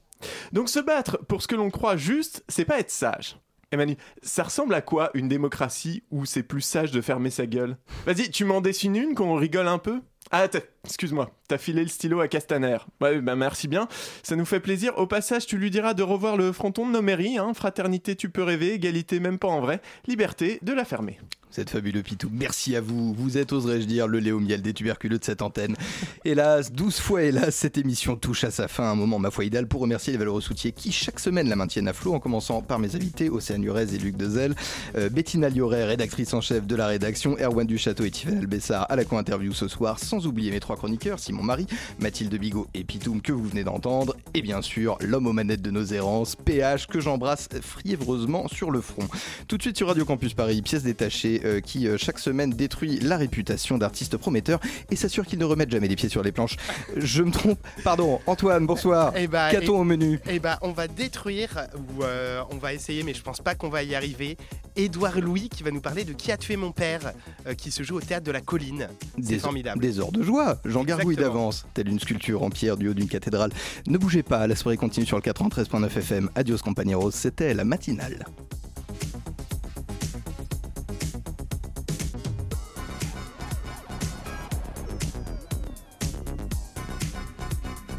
Donc se battre pour ce que l'on croit juste, c'est pas être sage. Manu, ça ressemble à quoi une démocratie où c'est plus sage de fermer sa gueule? Vas-y, tu m'en dessines une qu'on rigole un peu? Ah, excuse-moi, t'as filé le stylo à Castaner. Ouais, bah merci bien, ça nous fait plaisir. Au passage, tu lui diras de revoir le fronton de nos mairies, hein. Fraternité, tu peux rêver, égalité, même pas en vrai, liberté, de la fermer. Êtes fabuleux, Pitou. Merci à vous. Vous êtes, oserais-je dire, le Léo Miel des tuberculeux de cette antenne. Hélas, 12 fois hélas, cette émission touche à sa fin. Un moment, ma foi, idéal pour remercier les valeureux soutiers qui, chaque semaine, la maintiennent à flot, en commençant par mes invités, Océane Urez et Luc Dezel, euh, Bettina Lioret, rédactrice en chef de la rédaction, Erwan Duchâteau et Tiffany Albessard à la co-interview ce soir, sans oublier mes trois chroniqueurs, Simon Marie, Mathilde Bigot et Pitoum, que vous venez d'entendre, et bien sûr, l'homme aux manettes de nos errances, PH, que j'embrasse fiévreusement sur le front. Tout de suite sur Radio Campus Paris, pièce détachée euh, qui, euh, chaque semaine, détruit la réputation d'artistes prometteurs et s'assure qu'ils ne remettent jamais les pieds sur les planches. Je me trompe. Pardon, Antoine, bonsoir. Eh bah, Qu'a-t-on au menu? Eh bah, on va détruire, ou euh, on va essayer, mais je pense pas qu'on va y arriver. Édouard Louis qui va nous parler de Qui a tué mon père, euh, qui se joue au théâtre de la colline. C'est Des, formidable. des heures de joie. J'en gargouille d'avance, telle une sculpture en pierre du haut d'une cathédrale. Ne bougez pas, la soirée continue sur le 93.9 FM. Adios compañeros, c'était la matinale.